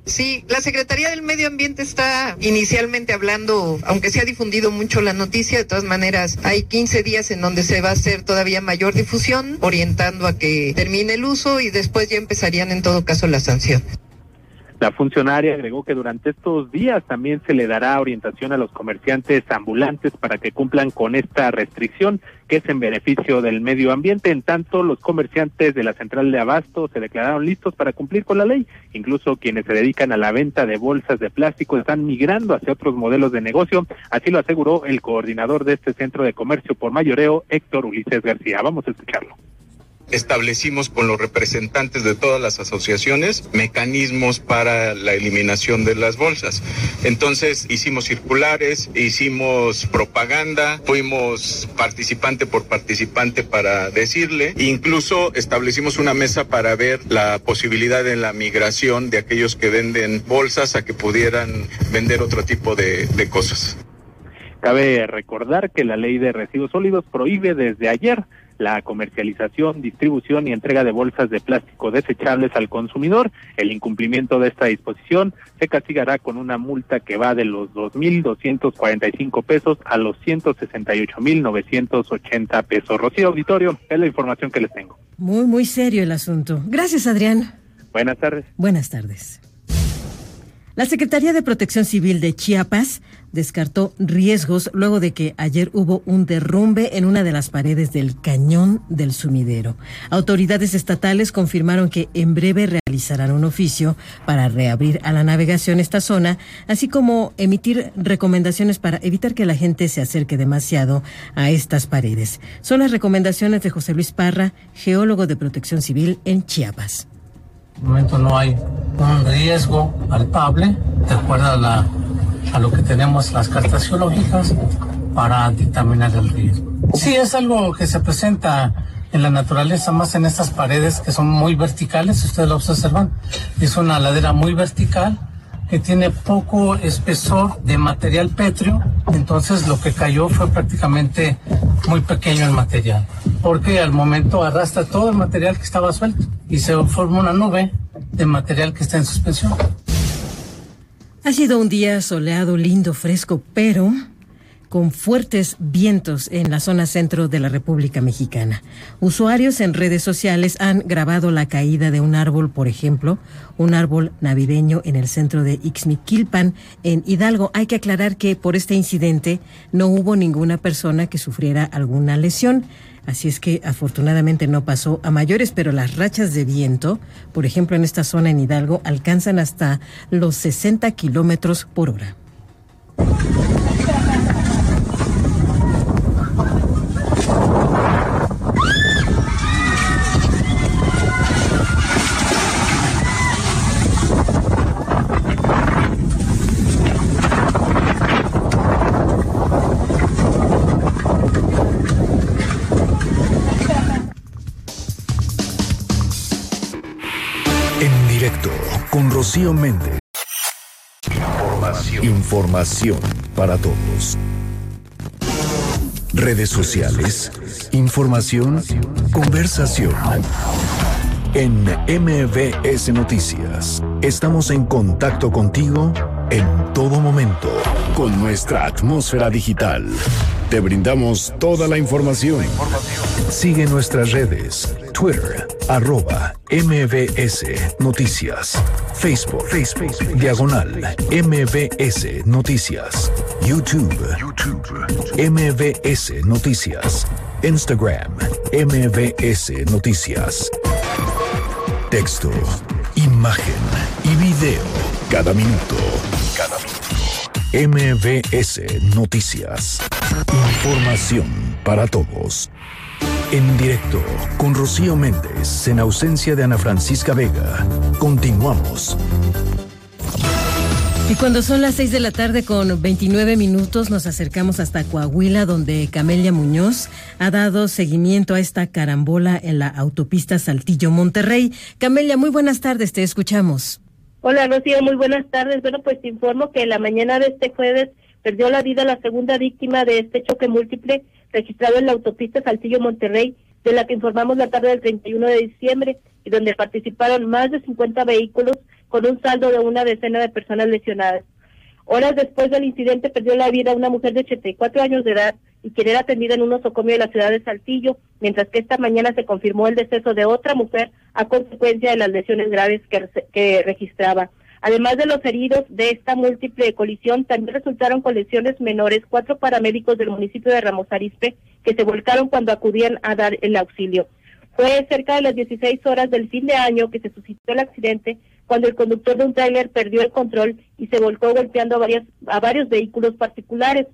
Sí, la Secretaría del Medio Ambiente está inicialmente hablando, aunque se ha difundido mucho la noticia, de todas maneras hay 15 días en donde se va a hacer todavía mayor difusión, orientando a que termine el uso y después ya empezarían en todo caso las sanciones. La funcionaria agregó que durante estos días también se le dará orientación a los comerciantes ambulantes para que cumplan con esta restricción que es en beneficio del medio ambiente. En tanto, los comerciantes de la central de abasto se declararon listos para cumplir con la ley. Incluso quienes se dedican a la venta de bolsas de plástico están migrando hacia otros modelos de negocio. Así lo aseguró el coordinador de este centro de comercio por mayoreo, Héctor Ulises García. Vamos a escucharlo establecimos con los representantes de todas las asociaciones mecanismos para la eliminación de las bolsas. Entonces hicimos circulares, hicimos propaganda, fuimos participante por participante para decirle, incluso establecimos una mesa para ver la posibilidad de la migración de aquellos que venden bolsas a que pudieran vender otro tipo de, cosas. Cabe recordar que la ley de residuos sólidos prohíbe desde ayer la comercialización, distribución y entrega de bolsas de plástico desechables al consumidor. El incumplimiento de esta disposición se castigará con una multa que va de los 2.245 pesos a los 168.980 pesos. Rocío Auditorio, es la información que les tengo. Muy, muy serio el asunto. Gracias, Adrián. Buenas tardes. Buenas tardes. La Secretaría de Protección Civil de Chiapas descartó riesgos luego de que ayer hubo un derrumbe en una de las paredes del cañón del sumidero. Autoridades estatales confirmaron que en breve realizarán un oficio para reabrir a la navegación esta zona, así como emitir recomendaciones para evitar que la gente se acerque demasiado a estas paredes. Son las recomendaciones de José Luis Parra, geólogo de Protección Civil en Chiapas momento no hay un riesgo palpable, de acuerdo a, la, a lo que tenemos las cartas geológicas, para dictaminar el riesgo. Sí, es algo que se presenta en la naturaleza, más en estas paredes que son muy verticales, ustedes lo observan. Es una ladera muy vertical que tiene poco espesor de material pétreo, entonces lo que cayó fue prácticamente muy pequeño el material, porque al momento arrastra todo el material que estaba suelto y se forma una nube de material que está en suspensión. Ha sido un día soleado, lindo, fresco, pero con fuertes vientos en la zona centro de la República Mexicana. Usuarios en redes sociales han grabado la caída de un árbol, por ejemplo, un árbol navideño en el centro de Ixmiquilpan, en Hidalgo. Hay que aclarar que por este incidente no hubo ninguna persona que sufriera alguna lesión. Así es que afortunadamente no pasó a mayores, pero las rachas de viento, por ejemplo en esta zona en Hidalgo, alcanzan hasta los 60 kilómetros por hora. Con Rocío Méndez. Información. Información para todos. Redes sociales. Información. Conversación. En MBS Noticias. Estamos en contacto contigo en todo momento con nuestra atmósfera digital. Te brindamos toda la información. Sigue nuestras redes. Twitter, arroba MBS Noticias. Facebook, diagonal MBS Noticias. YouTube, YouTube, MBS Noticias. Instagram, MBS Noticias. Texto, imagen y video. Cada minuto. MBS Noticias. Información para todos. En directo con Rocío Méndez en ausencia de Ana Francisca Vega. Continuamos. Y cuando son las 6 de la tarde con 29 minutos nos acercamos hasta Coahuila donde Camelia Muñoz ha dado seguimiento a esta carambola en la autopista Saltillo Monterrey. Camelia, muy buenas tardes, te escuchamos. Hola Rocío, muy buenas tardes. Bueno, pues te informo que la mañana de este jueves perdió la vida la segunda víctima de este choque múltiple registrado en la autopista Saltillo Monterrey, de la que informamos la tarde del 31 de diciembre y donde participaron más de 50 vehículos con un saldo de una decena de personas lesionadas. Horas después del incidente perdió la vida una mujer de 84 años de edad y quien era atendida en un nosocomio de la ciudad de Saltillo, mientras que esta mañana se confirmó el deceso de otra mujer a consecuencia de las lesiones graves que, registraba. Además de los heridos de esta múltiple colisión, también resultaron con lesiones menores cuatro paramédicos del municipio de Ramos Arizpe que se volcaron cuando acudían a dar el auxilio. Fue cerca de las 16 horas del fin de año que se suscitó el accidente cuando el conductor de un tráiler perdió el control y se volcó golpeando a, varias, a varios vehículos particulares.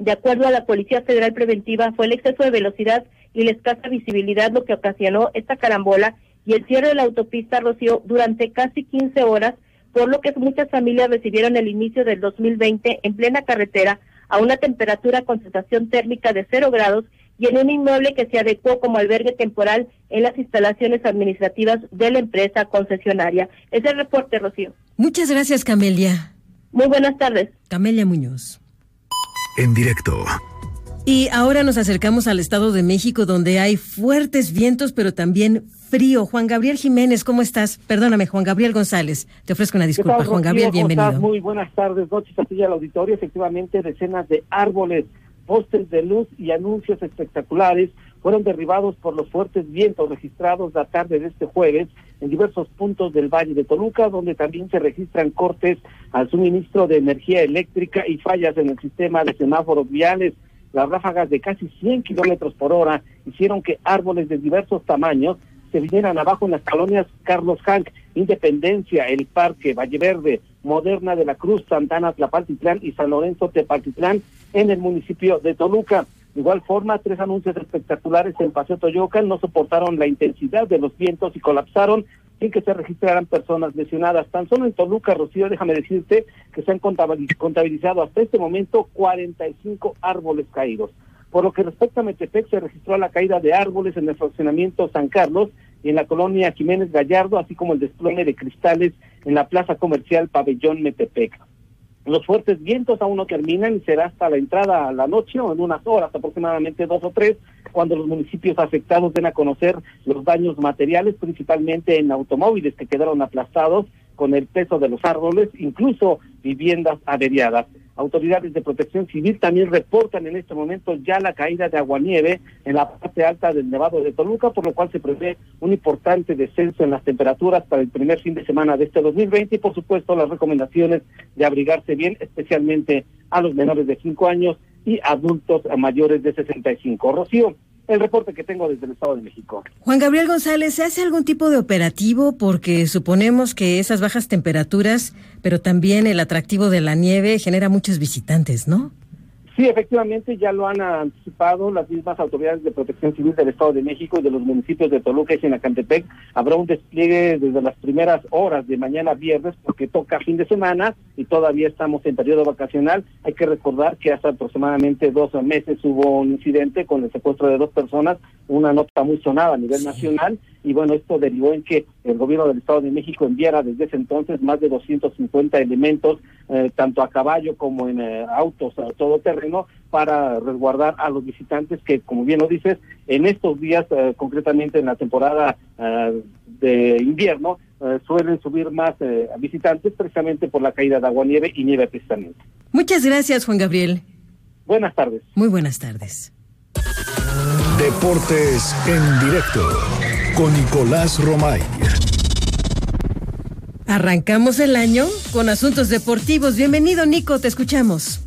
De acuerdo a la Policía Federal Preventiva, fue el exceso de velocidad y la escasa visibilidad lo que ocasionó esta carambola y el cierre de la autopista Rocío durante casi 15 horas por lo que muchas familias recibieron el inicio del 2020 en plena carretera a una temperatura con sensación térmica de cero grados y en un inmueble que se adecuó como albergue temporal en las instalaciones administrativas de la empresa concesionaria. Es el reporte, Rocío. Muchas gracias, Camelia. Muy buenas tardes. Camelia Muñoz. En directo. Y ahora nos acercamos al Estado de México, donde hay fuertes vientos, pero también frío. Juan Gabriel Jiménez, ¿cómo estás? Perdóname, Juan Gabriel González. Te ofrezco una disculpa. Juan Gabriel, bienvenido. Muy buenas tardes, noches a ti al auditorio. Efectivamente, decenas de árboles, postes de luz y anuncios espectaculares fueron derribados por los fuertes vientos registrados la tarde de este jueves en diversos puntos del Valle de Toluca, donde también se registran cortes al suministro de energía eléctrica y fallas en el sistema de semáforos viales. Las ráfagas de casi 100 kilómetros por hora hicieron que árboles de diversos tamaños se vinieran abajo en las colonias Carlos Hank, Independencia, El Parque, Valle Verde, Moderna de la Cruz, Santana, Tlapaltitlán y San Lorenzo Tepaltitlán en el municipio de Toluca. De igual forma, tres anuncios espectaculares en Paseo Toyocan no soportaron la intensidad de los vientos y colapsaron sin que se registraran personas lesionadas. Tan solo en Toluca, Rocío, déjame decirte que se han contabilizado hasta este momento 45 árboles caídos. Por lo que respecta a Metepec, se registró la caída de árboles en el fraccionamiento San Carlos y en la colonia Jiménez Gallardo, así como el desplome de cristales en la plaza comercial Pabellón Metepec. Los fuertes vientos aún no terminan y será hasta la entrada a la noche o en unas horas, aproximadamente dos o tres, cuando los municipios afectados den a conocer los daños materiales, principalmente en automóviles que quedaron aplastados con el peso de los árboles, incluso viviendas averiadas. Autoridades de protección civil también reportan en este momento ya la caída de aguanieve en la parte alta del Nevado de Toluca, por lo cual se prevé un importante descenso en las temperaturas para el primer fin de semana de este 2020 y por supuesto las recomendaciones de abrigarse bien, especialmente a los menores de 5 años y adultos mayores de 65. Rocío, el reporte que tengo desde el Estado de México. Juan Gabriel González, ¿se hace algún tipo de operativo? Porque suponemos que esas bajas temperaturas, pero también el atractivo de la nieve genera muchos visitantes, ¿no? Sí, efectivamente, ya lo han anticipado las mismas autoridades de protección civil del Estado de México y de los municipios de Toluca y Sinacantepec. Habrá un despliegue desde las primeras horas de mañana viernes porque toca fin de semana y todavía estamos en periodo vacacional. Hay que recordar que hace aproximadamente dos meses hubo un incidente con el secuestro de dos personas, una nota muy sonada a nivel nacional y bueno, esto derivó en que el gobierno del Estado de México enviara desde ese entonces más de 250 elementos, eh, tanto a caballo como en eh, autos a todo terreno, para resguardar a los visitantes que, como bien lo dices, en estos días, eh, concretamente en la temporada de invierno, suelen subir más visitantes precisamente por la caída de agua, nieve y nieve precisamente. Muchas gracias, Juan Gabriel. Buenas tardes. Muy buenas tardes. Deportes en directo con Nicolás Romay. Arrancamos el año con asuntos deportivos. Bienvenido, Nico, te escuchamos.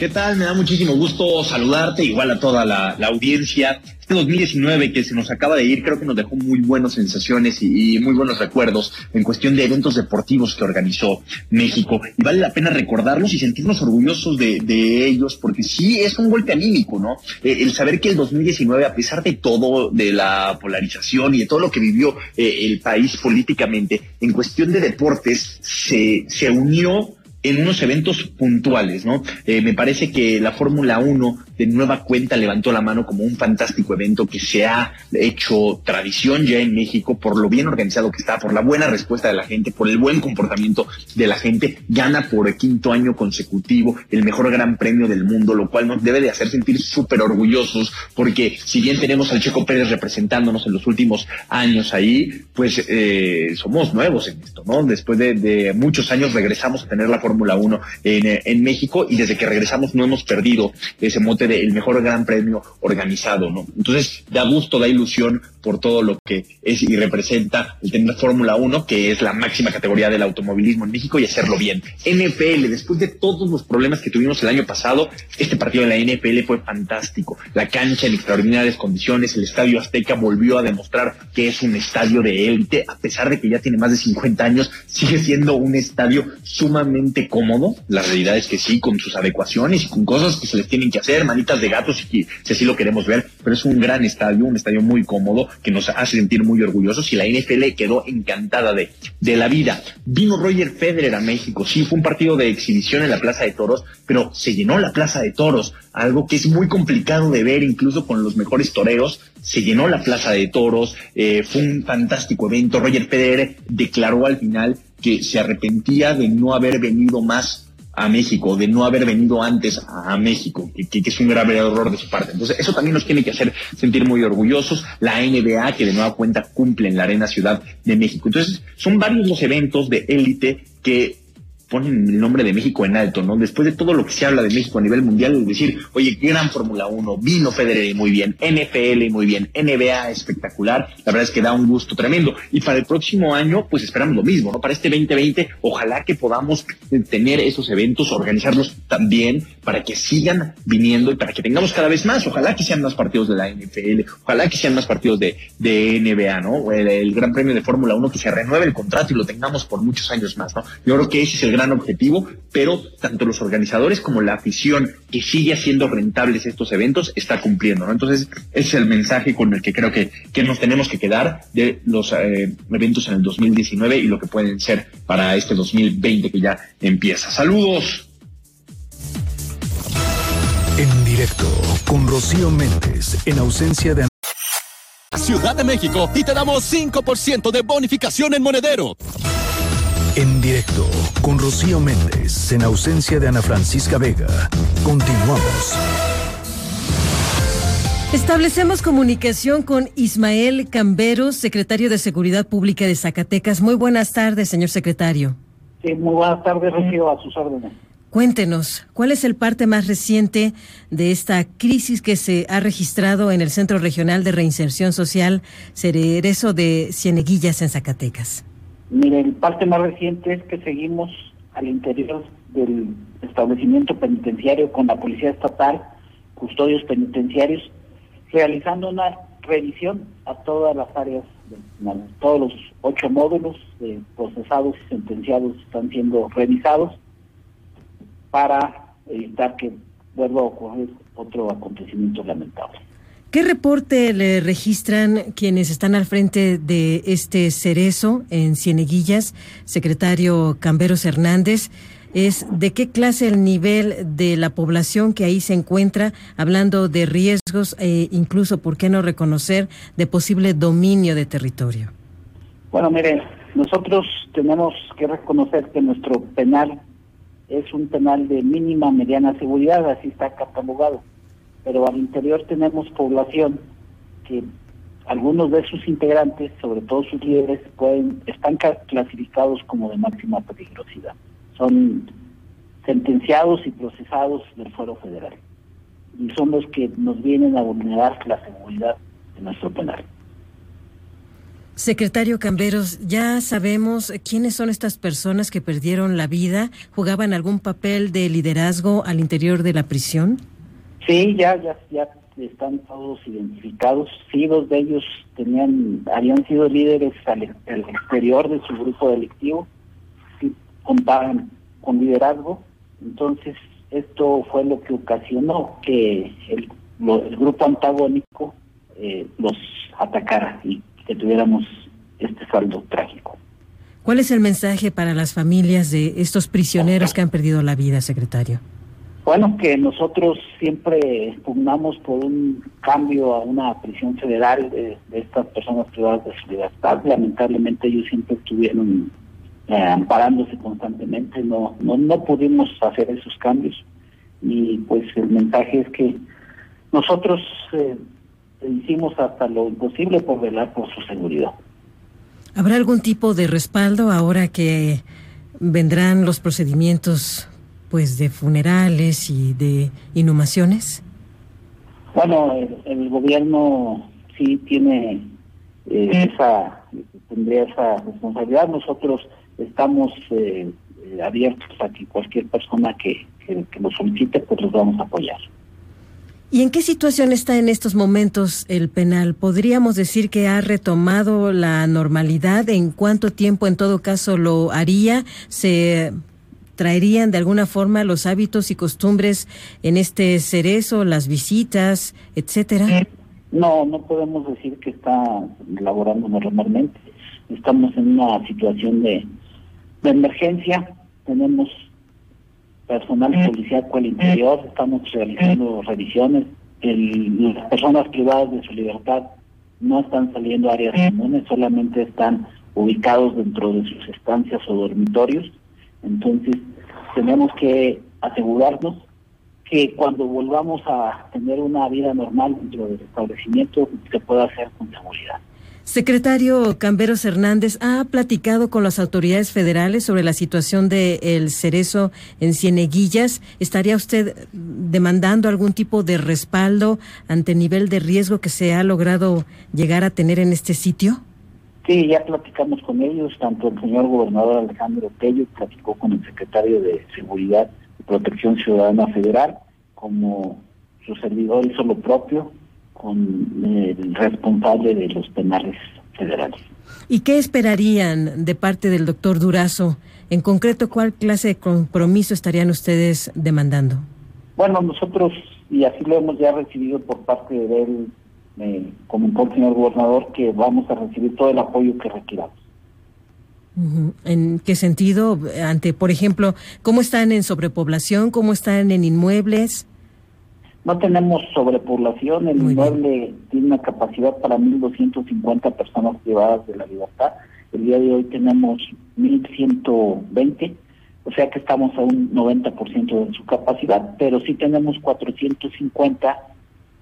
¿Qué tal? Me da muchísimo gusto saludarte, igual a toda la, audiencia. Este 2019 que se nos acaba de ir, creo que nos dejó muy buenas sensaciones y, muy buenos recuerdos en cuestión de eventos deportivos que organizó México. Y vale la pena recordarlos y sentirnos orgullosos de, ellos, porque sí es un golpe anímico, ¿no? Eh, el saber que el 2019, a pesar de todo, de la polarización y de todo lo que vivió eh, el país políticamente, en cuestión de deportes, se, se unió en unos eventos puntuales, ¿no? Eh, me parece que la Fórmula 1 de nueva cuenta levantó la mano como un fantástico evento que se ha hecho tradición ya en México por lo bien organizado que está, por la buena respuesta de la gente, por el buen comportamiento de la gente. Gana por el quinto año consecutivo el mejor gran premio del mundo, lo cual nos debe de hacer sentir súper orgullosos porque si bien tenemos al Checo Pérez representándonos en los últimos años ahí, pues eh, somos nuevos en esto, ¿no? Después de, muchos años regresamos a tener la Fórmula 1 en, en México y desde que regresamos no hemos perdido ese mote del mejor gran premio organizado, ¿no? Entonces da gusto, da ilusión por todo lo que es y representa el tener Fórmula 1, que es la máxima categoría del automovilismo en México y hacerlo bien. NFL, después de todos los problemas que tuvimos el año pasado, este partido de la NFL fue fantástico. La cancha en extraordinarias condiciones, el Estadio Azteca volvió a demostrar que es un estadio de élite, a pesar de que ya tiene más de 50 años, sigue siendo un estadio sumamente cómodo. La realidad es que sí, con sus adecuaciones y con cosas que se les tienen que hacer, de gatos, y si así lo queremos ver, pero es un gran estadio, un estadio muy cómodo que nos hace sentir muy orgullosos y la NFL quedó encantada de, de la vida. Vino Roger Federer a México, sí, fue un partido de exhibición en la Plaza de Toros, pero se llenó la Plaza de Toros, algo que es muy complicado de ver incluso con los mejores toreros. Se llenó la Plaza de Toros, eh, fue un fantástico evento. Roger Federer declaró al final que se arrepentía de no haber venido más a México, de no haber venido antes a, México, que, es un grave error de su parte. Entonces, eso también nos tiene que hacer sentir muy orgullosos. La NBA, que de nueva cuenta cumple en la Arena Ciudad de México. Entonces, son varios los eventos de élite que ponen el nombre de México en alto, ¿no? Después de todo lo que se habla de México a nivel mundial, es decir, oye, gran Fórmula 1, vino Federer muy bien, NFL muy bien, NBA espectacular, la verdad es que da un gusto tremendo. Y para el próximo año, pues esperamos lo mismo, ¿no? Para este 2020, ojalá que podamos tener esos eventos, organizarlos también para que sigan viniendo y para que tengamos cada vez más, ojalá que sean más partidos de la NFL, ojalá que sean más partidos de, de NBA, ¿no? El, el Gran Premio de Fórmula 1, que se renueve el contrato y lo tengamos por muchos años más, ¿no? Yo creo que ese es el gran objetivo, pero tanto los organizadores como la afición que sigue haciendo rentables estos eventos está cumpliendo, ¿no? Entonces, ese es el mensaje con el que creo que, que nos tenemos que quedar de los eh, eventos en el 2019 y lo que pueden ser para este 2020 que ya empieza. Saludos. En directo con Rocío Méndez en ausencia de Ciudad de México y te damos 5% de bonificación en monedero. En directo con Rocío Méndez en ausencia de Ana Francisca Vega. Continuamos. Establecemos comunicación con Ismael Camberos, secretario de Seguridad Pública de Zacatecas. Muy buenas tardes, señor secretario. Sí, muy buenas tardes, Rocío, a sus órdenes. Cuéntenos, ¿cuál es el parte más reciente de esta crisis que se ha registrado en el Centro Regional de Reinserción Social Cerezo de Cieneguillas en Zacatecas? Mire, el parte más reciente es que seguimos al interior del establecimiento penitenciario con la Policía Estatal, custodios penitenciarios, realizando una revisión a todas las áreas, de, todos los ocho módulos de procesados y sentenciados están siendo revisados para evitar que vuelva a ocurrir otro acontecimiento lamentable. ¿Qué reporte le registran quienes están al frente de este cerezo en Cieneguillas, secretario Camberos Hernández? Es de qué clase el nivel de la población que ahí se encuentra, hablando de riesgos e incluso, ¿por qué no reconocer, de posible dominio de territorio? Bueno, mire, nosotros tenemos que reconocer que nuestro penal es un penal de mínima, mediana seguridad, así está catalogado pero al interior tenemos población que algunos de sus integrantes, sobre todo sus líderes, pueden están clasificados como de máxima peligrosidad. Son sentenciados y procesados del fuero federal. Y son los que nos vienen a vulnerar la seguridad de nuestro penal. Secretario Camberos, ya sabemos quiénes son estas personas que perdieron la vida, jugaban algún papel de liderazgo al interior de la prisión. Sí, ya, ya, ya están todos identificados. Sí, dos de ellos tenían, habían sido líderes al, exterior de su grupo delictivo, sí, contaban con liderazgo. Entonces, esto fue lo que ocasionó que el, grupo antagónico eh, los atacara y que tuviéramos este saldo trágico. ¿Cuál es el mensaje para las familias de estos prisioneros que han perdido la vida, secretario? Bueno, que nosotros siempre pugnamos por un cambio a una prisión federal de, estas personas privadas de su libertad. Lamentablemente ellos siempre estuvieron eh, amparándose constantemente, no, no, no pudimos hacer esos cambios. Y pues el mensaje es que nosotros eh, hicimos hasta lo imposible por velar por su seguridad. ¿Habrá algún tipo de respaldo ahora que vendrán los procedimientos pues de funerales y de inhumaciones? Bueno, el, gobierno sí tiene eh, esa tendría esa responsabilidad. Nosotros estamos eh, abiertos a que cualquier persona que, que, que lo solicite, pues los vamos a apoyar. ¿Y en qué situación está en estos momentos el penal? ¿Podríamos decir que ha retomado la normalidad? ¿En cuánto tiempo en todo caso lo haría? ¿Se traerían de alguna forma los hábitos y costumbres en este cerezo, las visitas, etcétera? No, no podemos decir que está laborando normalmente. Estamos en una situación de, emergencia. Tenemos personal policial al interior, estamos realizando revisiones. las personas privadas de su libertad no están saliendo a áreas comunes, solamente están ubicados dentro de sus estancias o dormitorios entonces, tenemos que asegurarnos que cuando volvamos a tener una vida normal dentro del establecimiento se pueda hacer con seguridad. Secretario Camberos Hernández, ¿ha platicado con las autoridades federales sobre la situación del el cerezo en Cieneguillas? ¿Estaría usted demandando algún tipo de respaldo ante el nivel de riesgo que se ha logrado llegar a tener en este sitio? Sí, ya platicamos con ellos, tanto el señor gobernador Alejandro Tello platicó con el secretario de Seguridad y Protección Ciudadana Federal, como su servidor hizo lo propio con el responsable de los penales federales. ¿Y qué esperarían de parte del doctor Durazo? En concreto, ¿cuál clase de compromiso estarían ustedes demandando? Bueno, nosotros, y así lo hemos ya recibido por parte de él me comentó el señor gobernador que vamos a recibir todo el apoyo que requiramos. ¿En qué sentido? Ante, por ejemplo, ¿cómo están en sobrepoblación? ¿Cómo están en inmuebles? No tenemos sobrepoblación, el inmueble tiene una capacidad para 1.250 personas privadas de la libertad. El día de hoy tenemos 1.120, o sea que estamos a un 90% de su capacidad, pero sí tenemos 450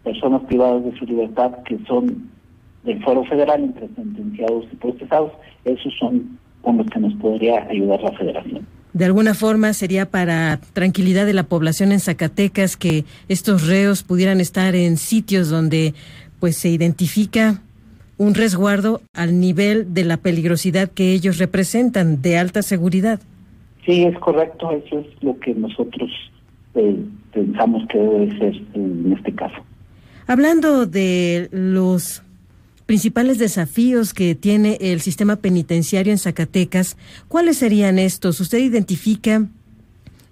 personas privadas de su libertad que son del Foro Federal entre sentenciados y procesados. Esos son con los que nos podría ayudar la federación. De alguna forma sería para tranquilidad de la población en Zacatecas que estos reos pudieran estar en sitios donde pues se identifica un resguardo al nivel de la peligrosidad que ellos representan, de alta seguridad. Sí, es correcto, eso es lo que nosotros eh, pensamos que debe ser en este caso. Hablando de los principales desafíos que tiene el sistema penitenciario en Zacatecas, ¿cuáles serían estos? ¿Usted identifica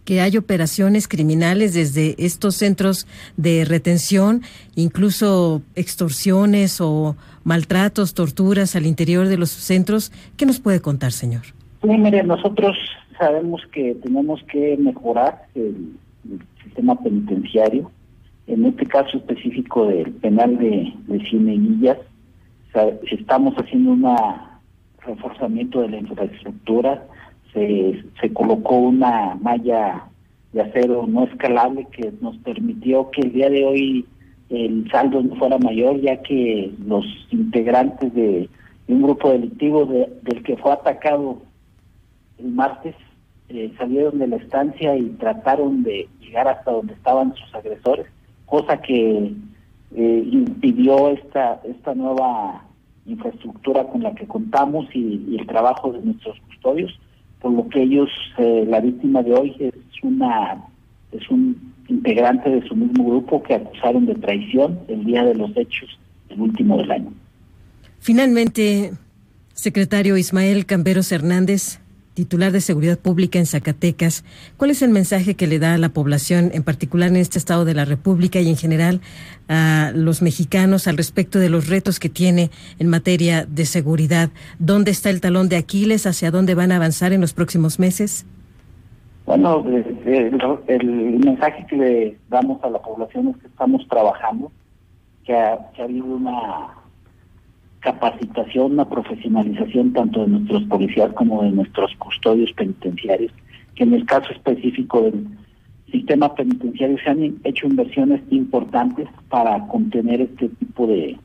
que hay operaciones criminales desde estos centros de retención, incluso extorsiones o maltratos, torturas al interior de los centros. ¿Qué nos puede contar, señor? Sí, mire, nosotros sabemos que tenemos que mejorar el, sistema penitenciario. En este caso específico del penal de, de Cieneguillas, estamos haciendo un reforzamiento de la infraestructura, se, colocó una malla de acero no escalable que nos permitió que el día de hoy el saldo no fuera mayor, ya que los integrantes de, un grupo delictivo del que fue atacado el martes eh, salieron de la estancia y trataron de llegar hasta donde estaban sus agresores, cosa que eh, impidió esta, esta nueva infraestructura con la que contamos y el trabajo de nuestros custodios por lo que ellos, eh, la víctima de hoy es una es un integrante de su mismo grupo que acusaron de traición el día de los hechos, el último del año. Finalmente, secretario Ismael Camberos Hernández, titular de Seguridad Pública en Zacatecas, ¿cuál es el mensaje que le da a la población, en particular en este estado de la República y en general a los mexicanos al respecto de los retos que tiene en materia de seguridad? ¿Dónde está el talón de Aquiles? ¿Hacia dónde van a avanzar en los próximos meses? Bueno, eh, el, mensaje que le damos a la población es que estamos trabajando, que ha habido una capacitación, una profesionalización tanto de nuestros policías como de nuestros custodios penitenciarios, que en el caso específico del sistema penitenciario se han hecho inversiones importantes para contener este tipo de,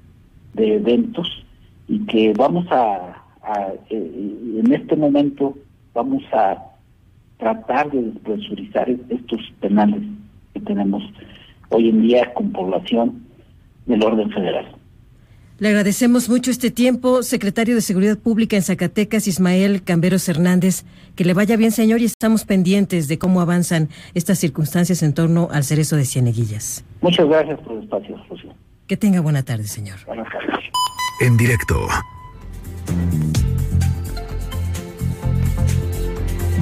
eventos y que vamos a, eh, en este momento vamos a tratar de despresurizar estos penales que tenemos hoy en día con población del orden federal. Le agradecemos mucho este tiempo, secretario de Seguridad Pública en Zacatecas, Ismael Camberos Hernández. Que le vaya bien, señor, y estamos pendientes de cómo avanzan estas circunstancias en torno al cerezo de Cieneguillas. Muchas gracias por el espacio, José. Que tenga buena tarde, señor. Buenas tardes. En directo.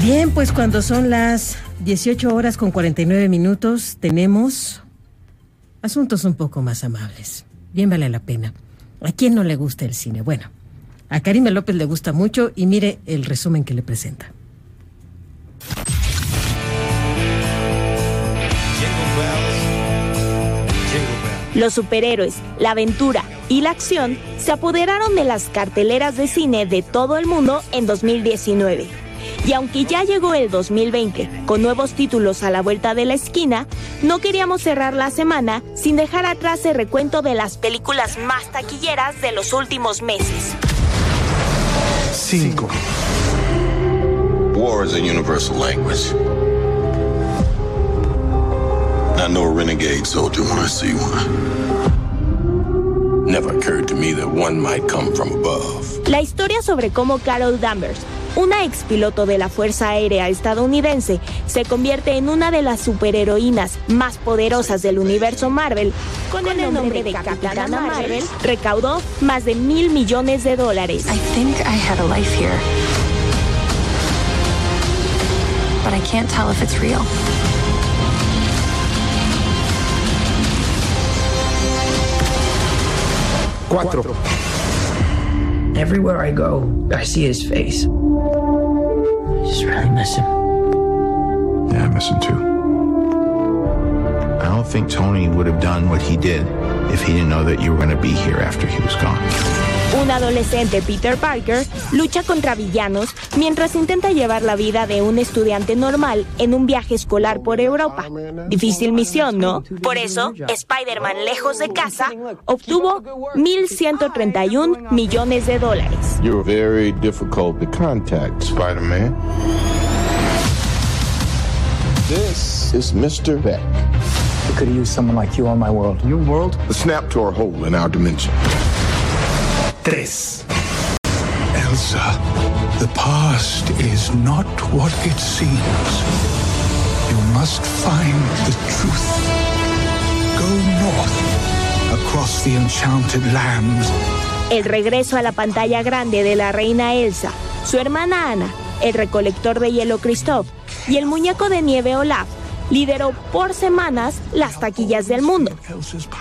Bien, pues cuando son las 18 horas con 49 minutos, tenemos asuntos un poco más amables. Bien vale la pena. ¿A quién no le gusta el cine? Bueno, a Karime López le gusta mucho y mire el resumen que le presenta. Los superhéroes, la aventura y la acción se apoderaron de las carteleras de cine de todo el mundo en 2019 y aunque ya llegó el 2020 con nuevos títulos a la vuelta de la esquina, no queríamos cerrar la semana sin dejar atrás el recuento de las películas más taquilleras de los últimos meses. 5. War is a universal language. I know a renegade soldier when I see one. Never occurred to me that one might come from above. La historia sobre cómo Carol Danvers una ex piloto de la Fuerza Aérea estadounidense se convierte en una de las superheroínas más poderosas del universo Marvel, con, el, nombre de, Capitana, Marvel, recaudó más de mil millones de dólares. I think I had a life here. But I can't tell if it's real. Cuatro. Everywhere I go, I see his face. I just really miss him. Yeah, I miss him too. I don't think Tony would have done what he did if he didn't know that you were going to be here after he was gone. Un adolescente, Peter Parker, lucha contra villanos mientras intenta llevar la vida de un estudiante normal en un viaje escolar por Europa. Difícil misión, ¿no? Por eso, Spider-Man lejos de casa obtuvo 1.131 millones de dólares. You're very difficult to contact, Spider-Man. This is Mr. Beck. We could have used someone like you on my world. Your world? The snap to our hole in our dimension. Tres. Elsa, the past is not what it seems. You must find the truth. Go north, across the enchanted lands. El regreso a la pantalla grande de la reina Elsa, su hermana Ana, el recolector de hielo Christoph y el muñeco de nieve Olaf lideró por semanas las taquillas del mundo.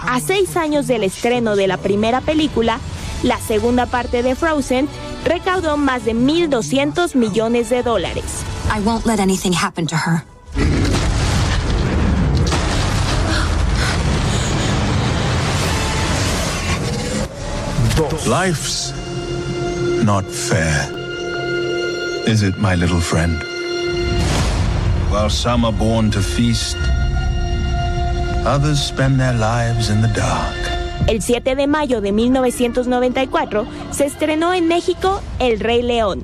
A seis años del estreno de la primera película, la segunda parte de Frozen recaudó más de 1.200 millones de dólares. I won't let anything happen to her. Life's not fair. Is it, my little friend? While some are born to feast, others spend their lives in the dark. El 7 de mayo de 1994 se estrenó en México El Rey León,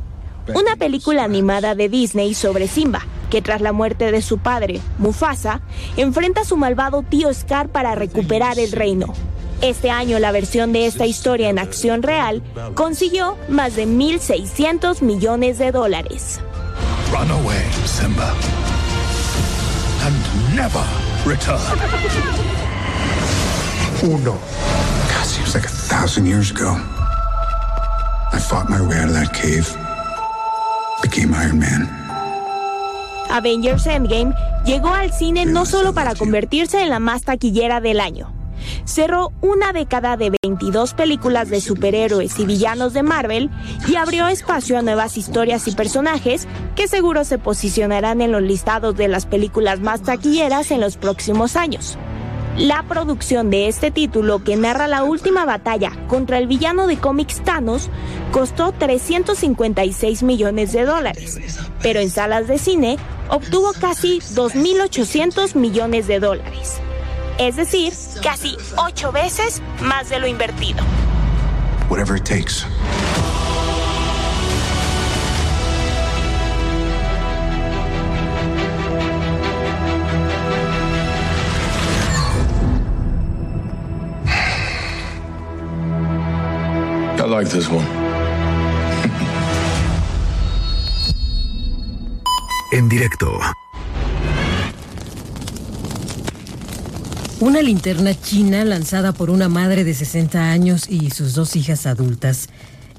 una película animada de Disney sobre Simba, que tras la muerte de su padre, Mufasa, enfrenta a su malvado tío Scar para recuperar el reino. Este año la versión de esta historia en acción real consiguió más de 1.600 millones de dólares. Run away, Simba. And never return. Uno. Thousand years ago. I fought my way out of that cave. Became Iron Man. Avengers Endgame llegó al cine no solo para convertirse en la más taquillera del año. Cerró una década de 22 películas de superhéroes y villanos de Marvel y abrió espacio a nuevas historias y personajes que seguro se posicionarán en los listados de las películas más taquilleras en los próximos años. La producción de este título, que narra la última batalla contra el villano de cómics Thanos, costó 356 millones de dólares, pero en salas de cine obtuvo casi 2.800 millones de dólares. Es decir, casi ocho veces más de lo invertido. Whatever it takes. Like this one. En directo. Una linterna china lanzada por una madre de 60 años y sus dos hijas adultas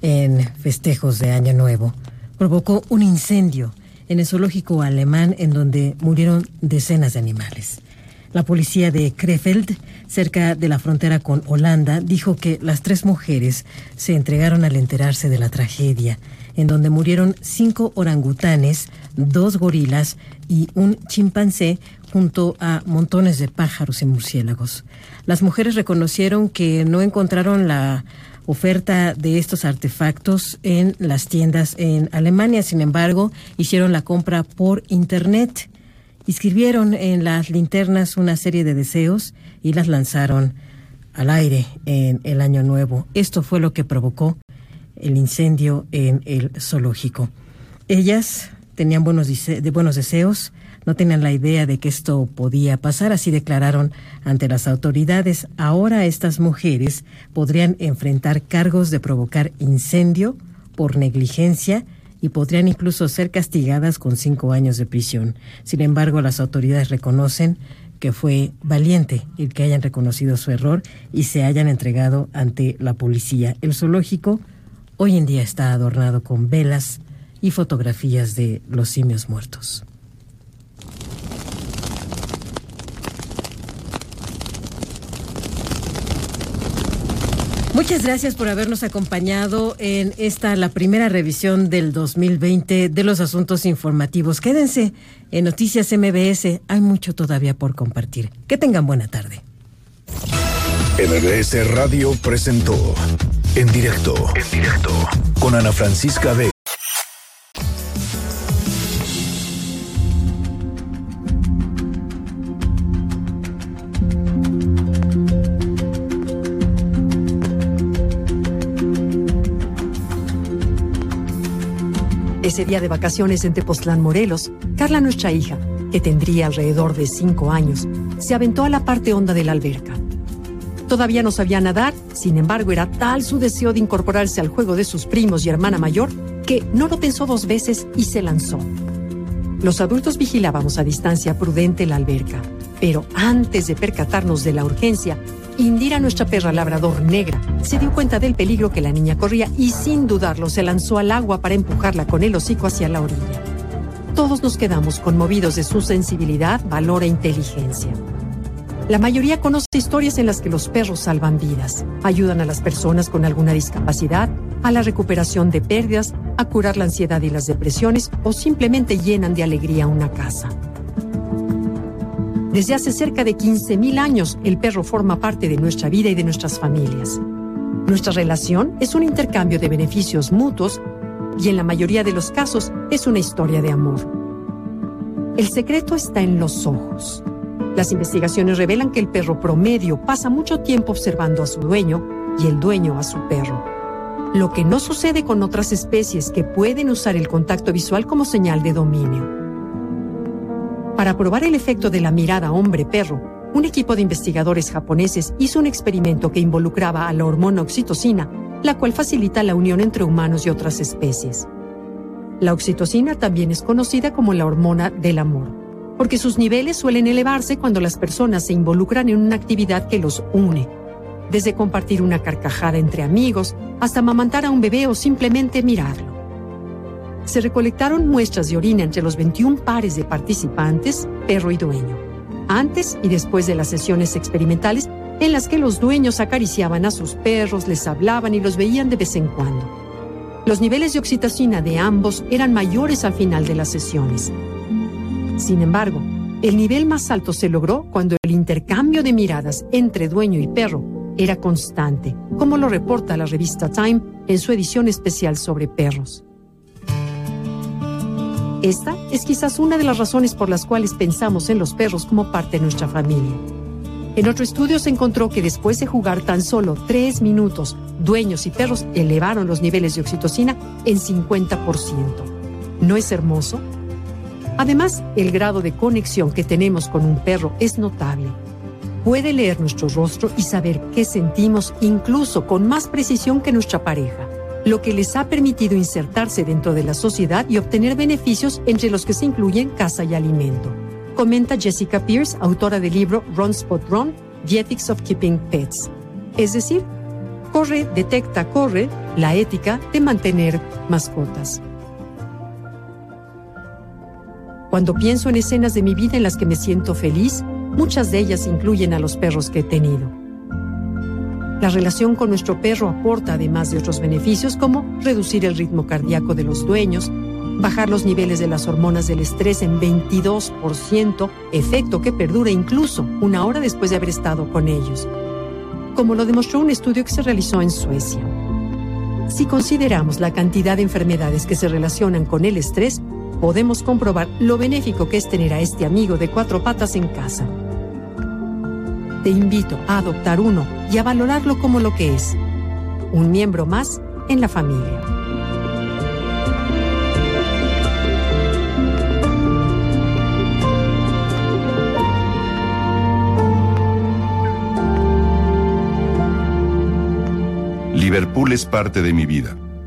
en festejos de Año Nuevo provocó un incendio en el zoológico alemán en donde murieron decenas de animales. La policía de Krefeld, cerca de la frontera con Holanda, dijo que las tres mujeres se entregaron al enterarse de la tragedia, en donde murieron cinco orangutanes, dos gorilas y un chimpancé junto a montones de pájaros y murciélagos. Las mujeres reconocieron que no encontraron la oferta de estos artefactos en las tiendas en Alemania, sin embargo, hicieron la compra por Internet. Escribieron en las linternas una serie de deseos y las lanzaron al aire en el año nuevo. Esto fue lo que provocó el incendio en el zoológico. Ellas tenían buenos, buenos deseos, no tenían la idea de que esto podía pasar, así declararon ante las autoridades. Ahora estas mujeres podrían enfrentar cargos de provocar incendio por negligencia y podrían incluso ser castigadas con cinco años de prisión. Sin embargo, las autoridades reconocen que fue valiente el que hayan reconocido su error y se hayan entregado ante la policía. El zoológico hoy en día está adornado con velas y fotografías de los simios muertos. Muchas gracias por habernos acompañado en esta, la primera revisión del 2020 de los asuntos informativos. Quédense en Noticias MBS, hay mucho todavía por compartir. Que tengan buena tarde. MBS Radio presentó en directo, en directo, con Ana Francisca Vega. Día de vacaciones en Tepoztlán, Morelos, Carla, nuestra hija, que tendría alrededor de cinco años, se aventó a la parte honda de la alberca. Todavía no sabía nadar, sin embargo era tal su deseo de incorporarse al juego de sus primos y hermana mayor que no lo pensó dos veces y se lanzó. Los adultos vigilábamos a distancia prudente la alberca, pero antes de percatarnos de la urgencia, Indira, nuestra perra labrador negra, se dio cuenta del peligro que la niña corría y sin dudarlo se lanzó al agua para empujarla con el hocico hacia la orilla. Todos nos quedamos conmovidos de su sensibilidad, valor e inteligencia. La mayoría conoce historias en las que los perros salvan vidas, ayudan a las personas con alguna discapacidad, a la recuperación de pérdidas, a curar la ansiedad y las depresiones o simplemente llenan de alegría una casa. Desde hace cerca de 15.000 años, el perro forma parte de nuestra vida y de nuestras familias. Nuestra relación es un intercambio de beneficios mutuos y en la mayoría de los casos es una historia de amor. El secreto está en los ojos. Las investigaciones revelan que el perro promedio pasa mucho tiempo observando a su dueño y el dueño a su perro. Lo que no sucede con otras especies que pueden usar el contacto visual como señal de dominio. Para probar el efecto de la mirada hombre-perro, un equipo de investigadores japoneses hizo un experimento que involucraba a la hormona oxitocina, la cual facilita la unión entre humanos y otras especies. La oxitocina también es conocida como la hormona del amor, porque sus niveles suelen elevarse cuando las personas se involucran en una actividad que los une, desde compartir una carcajada entre amigos hasta amamantar a un bebé o simplemente mirarlo se recolectaron muestras de orina entre los 21 pares de participantes, perro y dueño, antes y después de las sesiones experimentales en las que los dueños acariciaban a sus perros, les hablaban y los veían de vez en cuando. Los niveles de oxitocina de ambos eran mayores al final de las sesiones. Sin embargo, el nivel más alto se logró cuando el intercambio de miradas entre dueño y perro era constante, como lo reporta la revista Time en su edición especial sobre perros. Esta es quizás una de las razones por las cuales pensamos en los perros como parte de nuestra familia. En otro estudio se encontró que después de jugar tan solo tres minutos, dueños y perros elevaron los niveles de oxitocina en 50%. ¿No es hermoso? Además, el grado de conexión que tenemos con un perro es notable. Puede leer nuestro rostro y saber qué sentimos incluso con más precisión que nuestra pareja lo que les ha permitido insertarse dentro de la sociedad y obtener beneficios entre los que se incluyen casa y alimento. Comenta Jessica Pierce, autora del libro Run Spot Run, The Ethics of Keeping Pets. Es decir, corre, detecta, corre, la ética de mantener mascotas. Cuando pienso en escenas de mi vida en las que me siento feliz, muchas de ellas incluyen a los perros que he tenido. La relación con nuestro perro aporta, además de otros beneficios, como reducir el ritmo cardíaco de los dueños, bajar los niveles de las hormonas del estrés en 22%, efecto que perdura incluso una hora después de haber estado con ellos, como lo demostró un estudio que se realizó en Suecia. Si consideramos la cantidad de enfermedades que se relacionan con el estrés, podemos comprobar lo benéfico que es tener a este amigo de cuatro patas en casa te invito a adoptar uno y a valorarlo como lo que es, un miembro más en la familia. Liverpool es parte de mi vida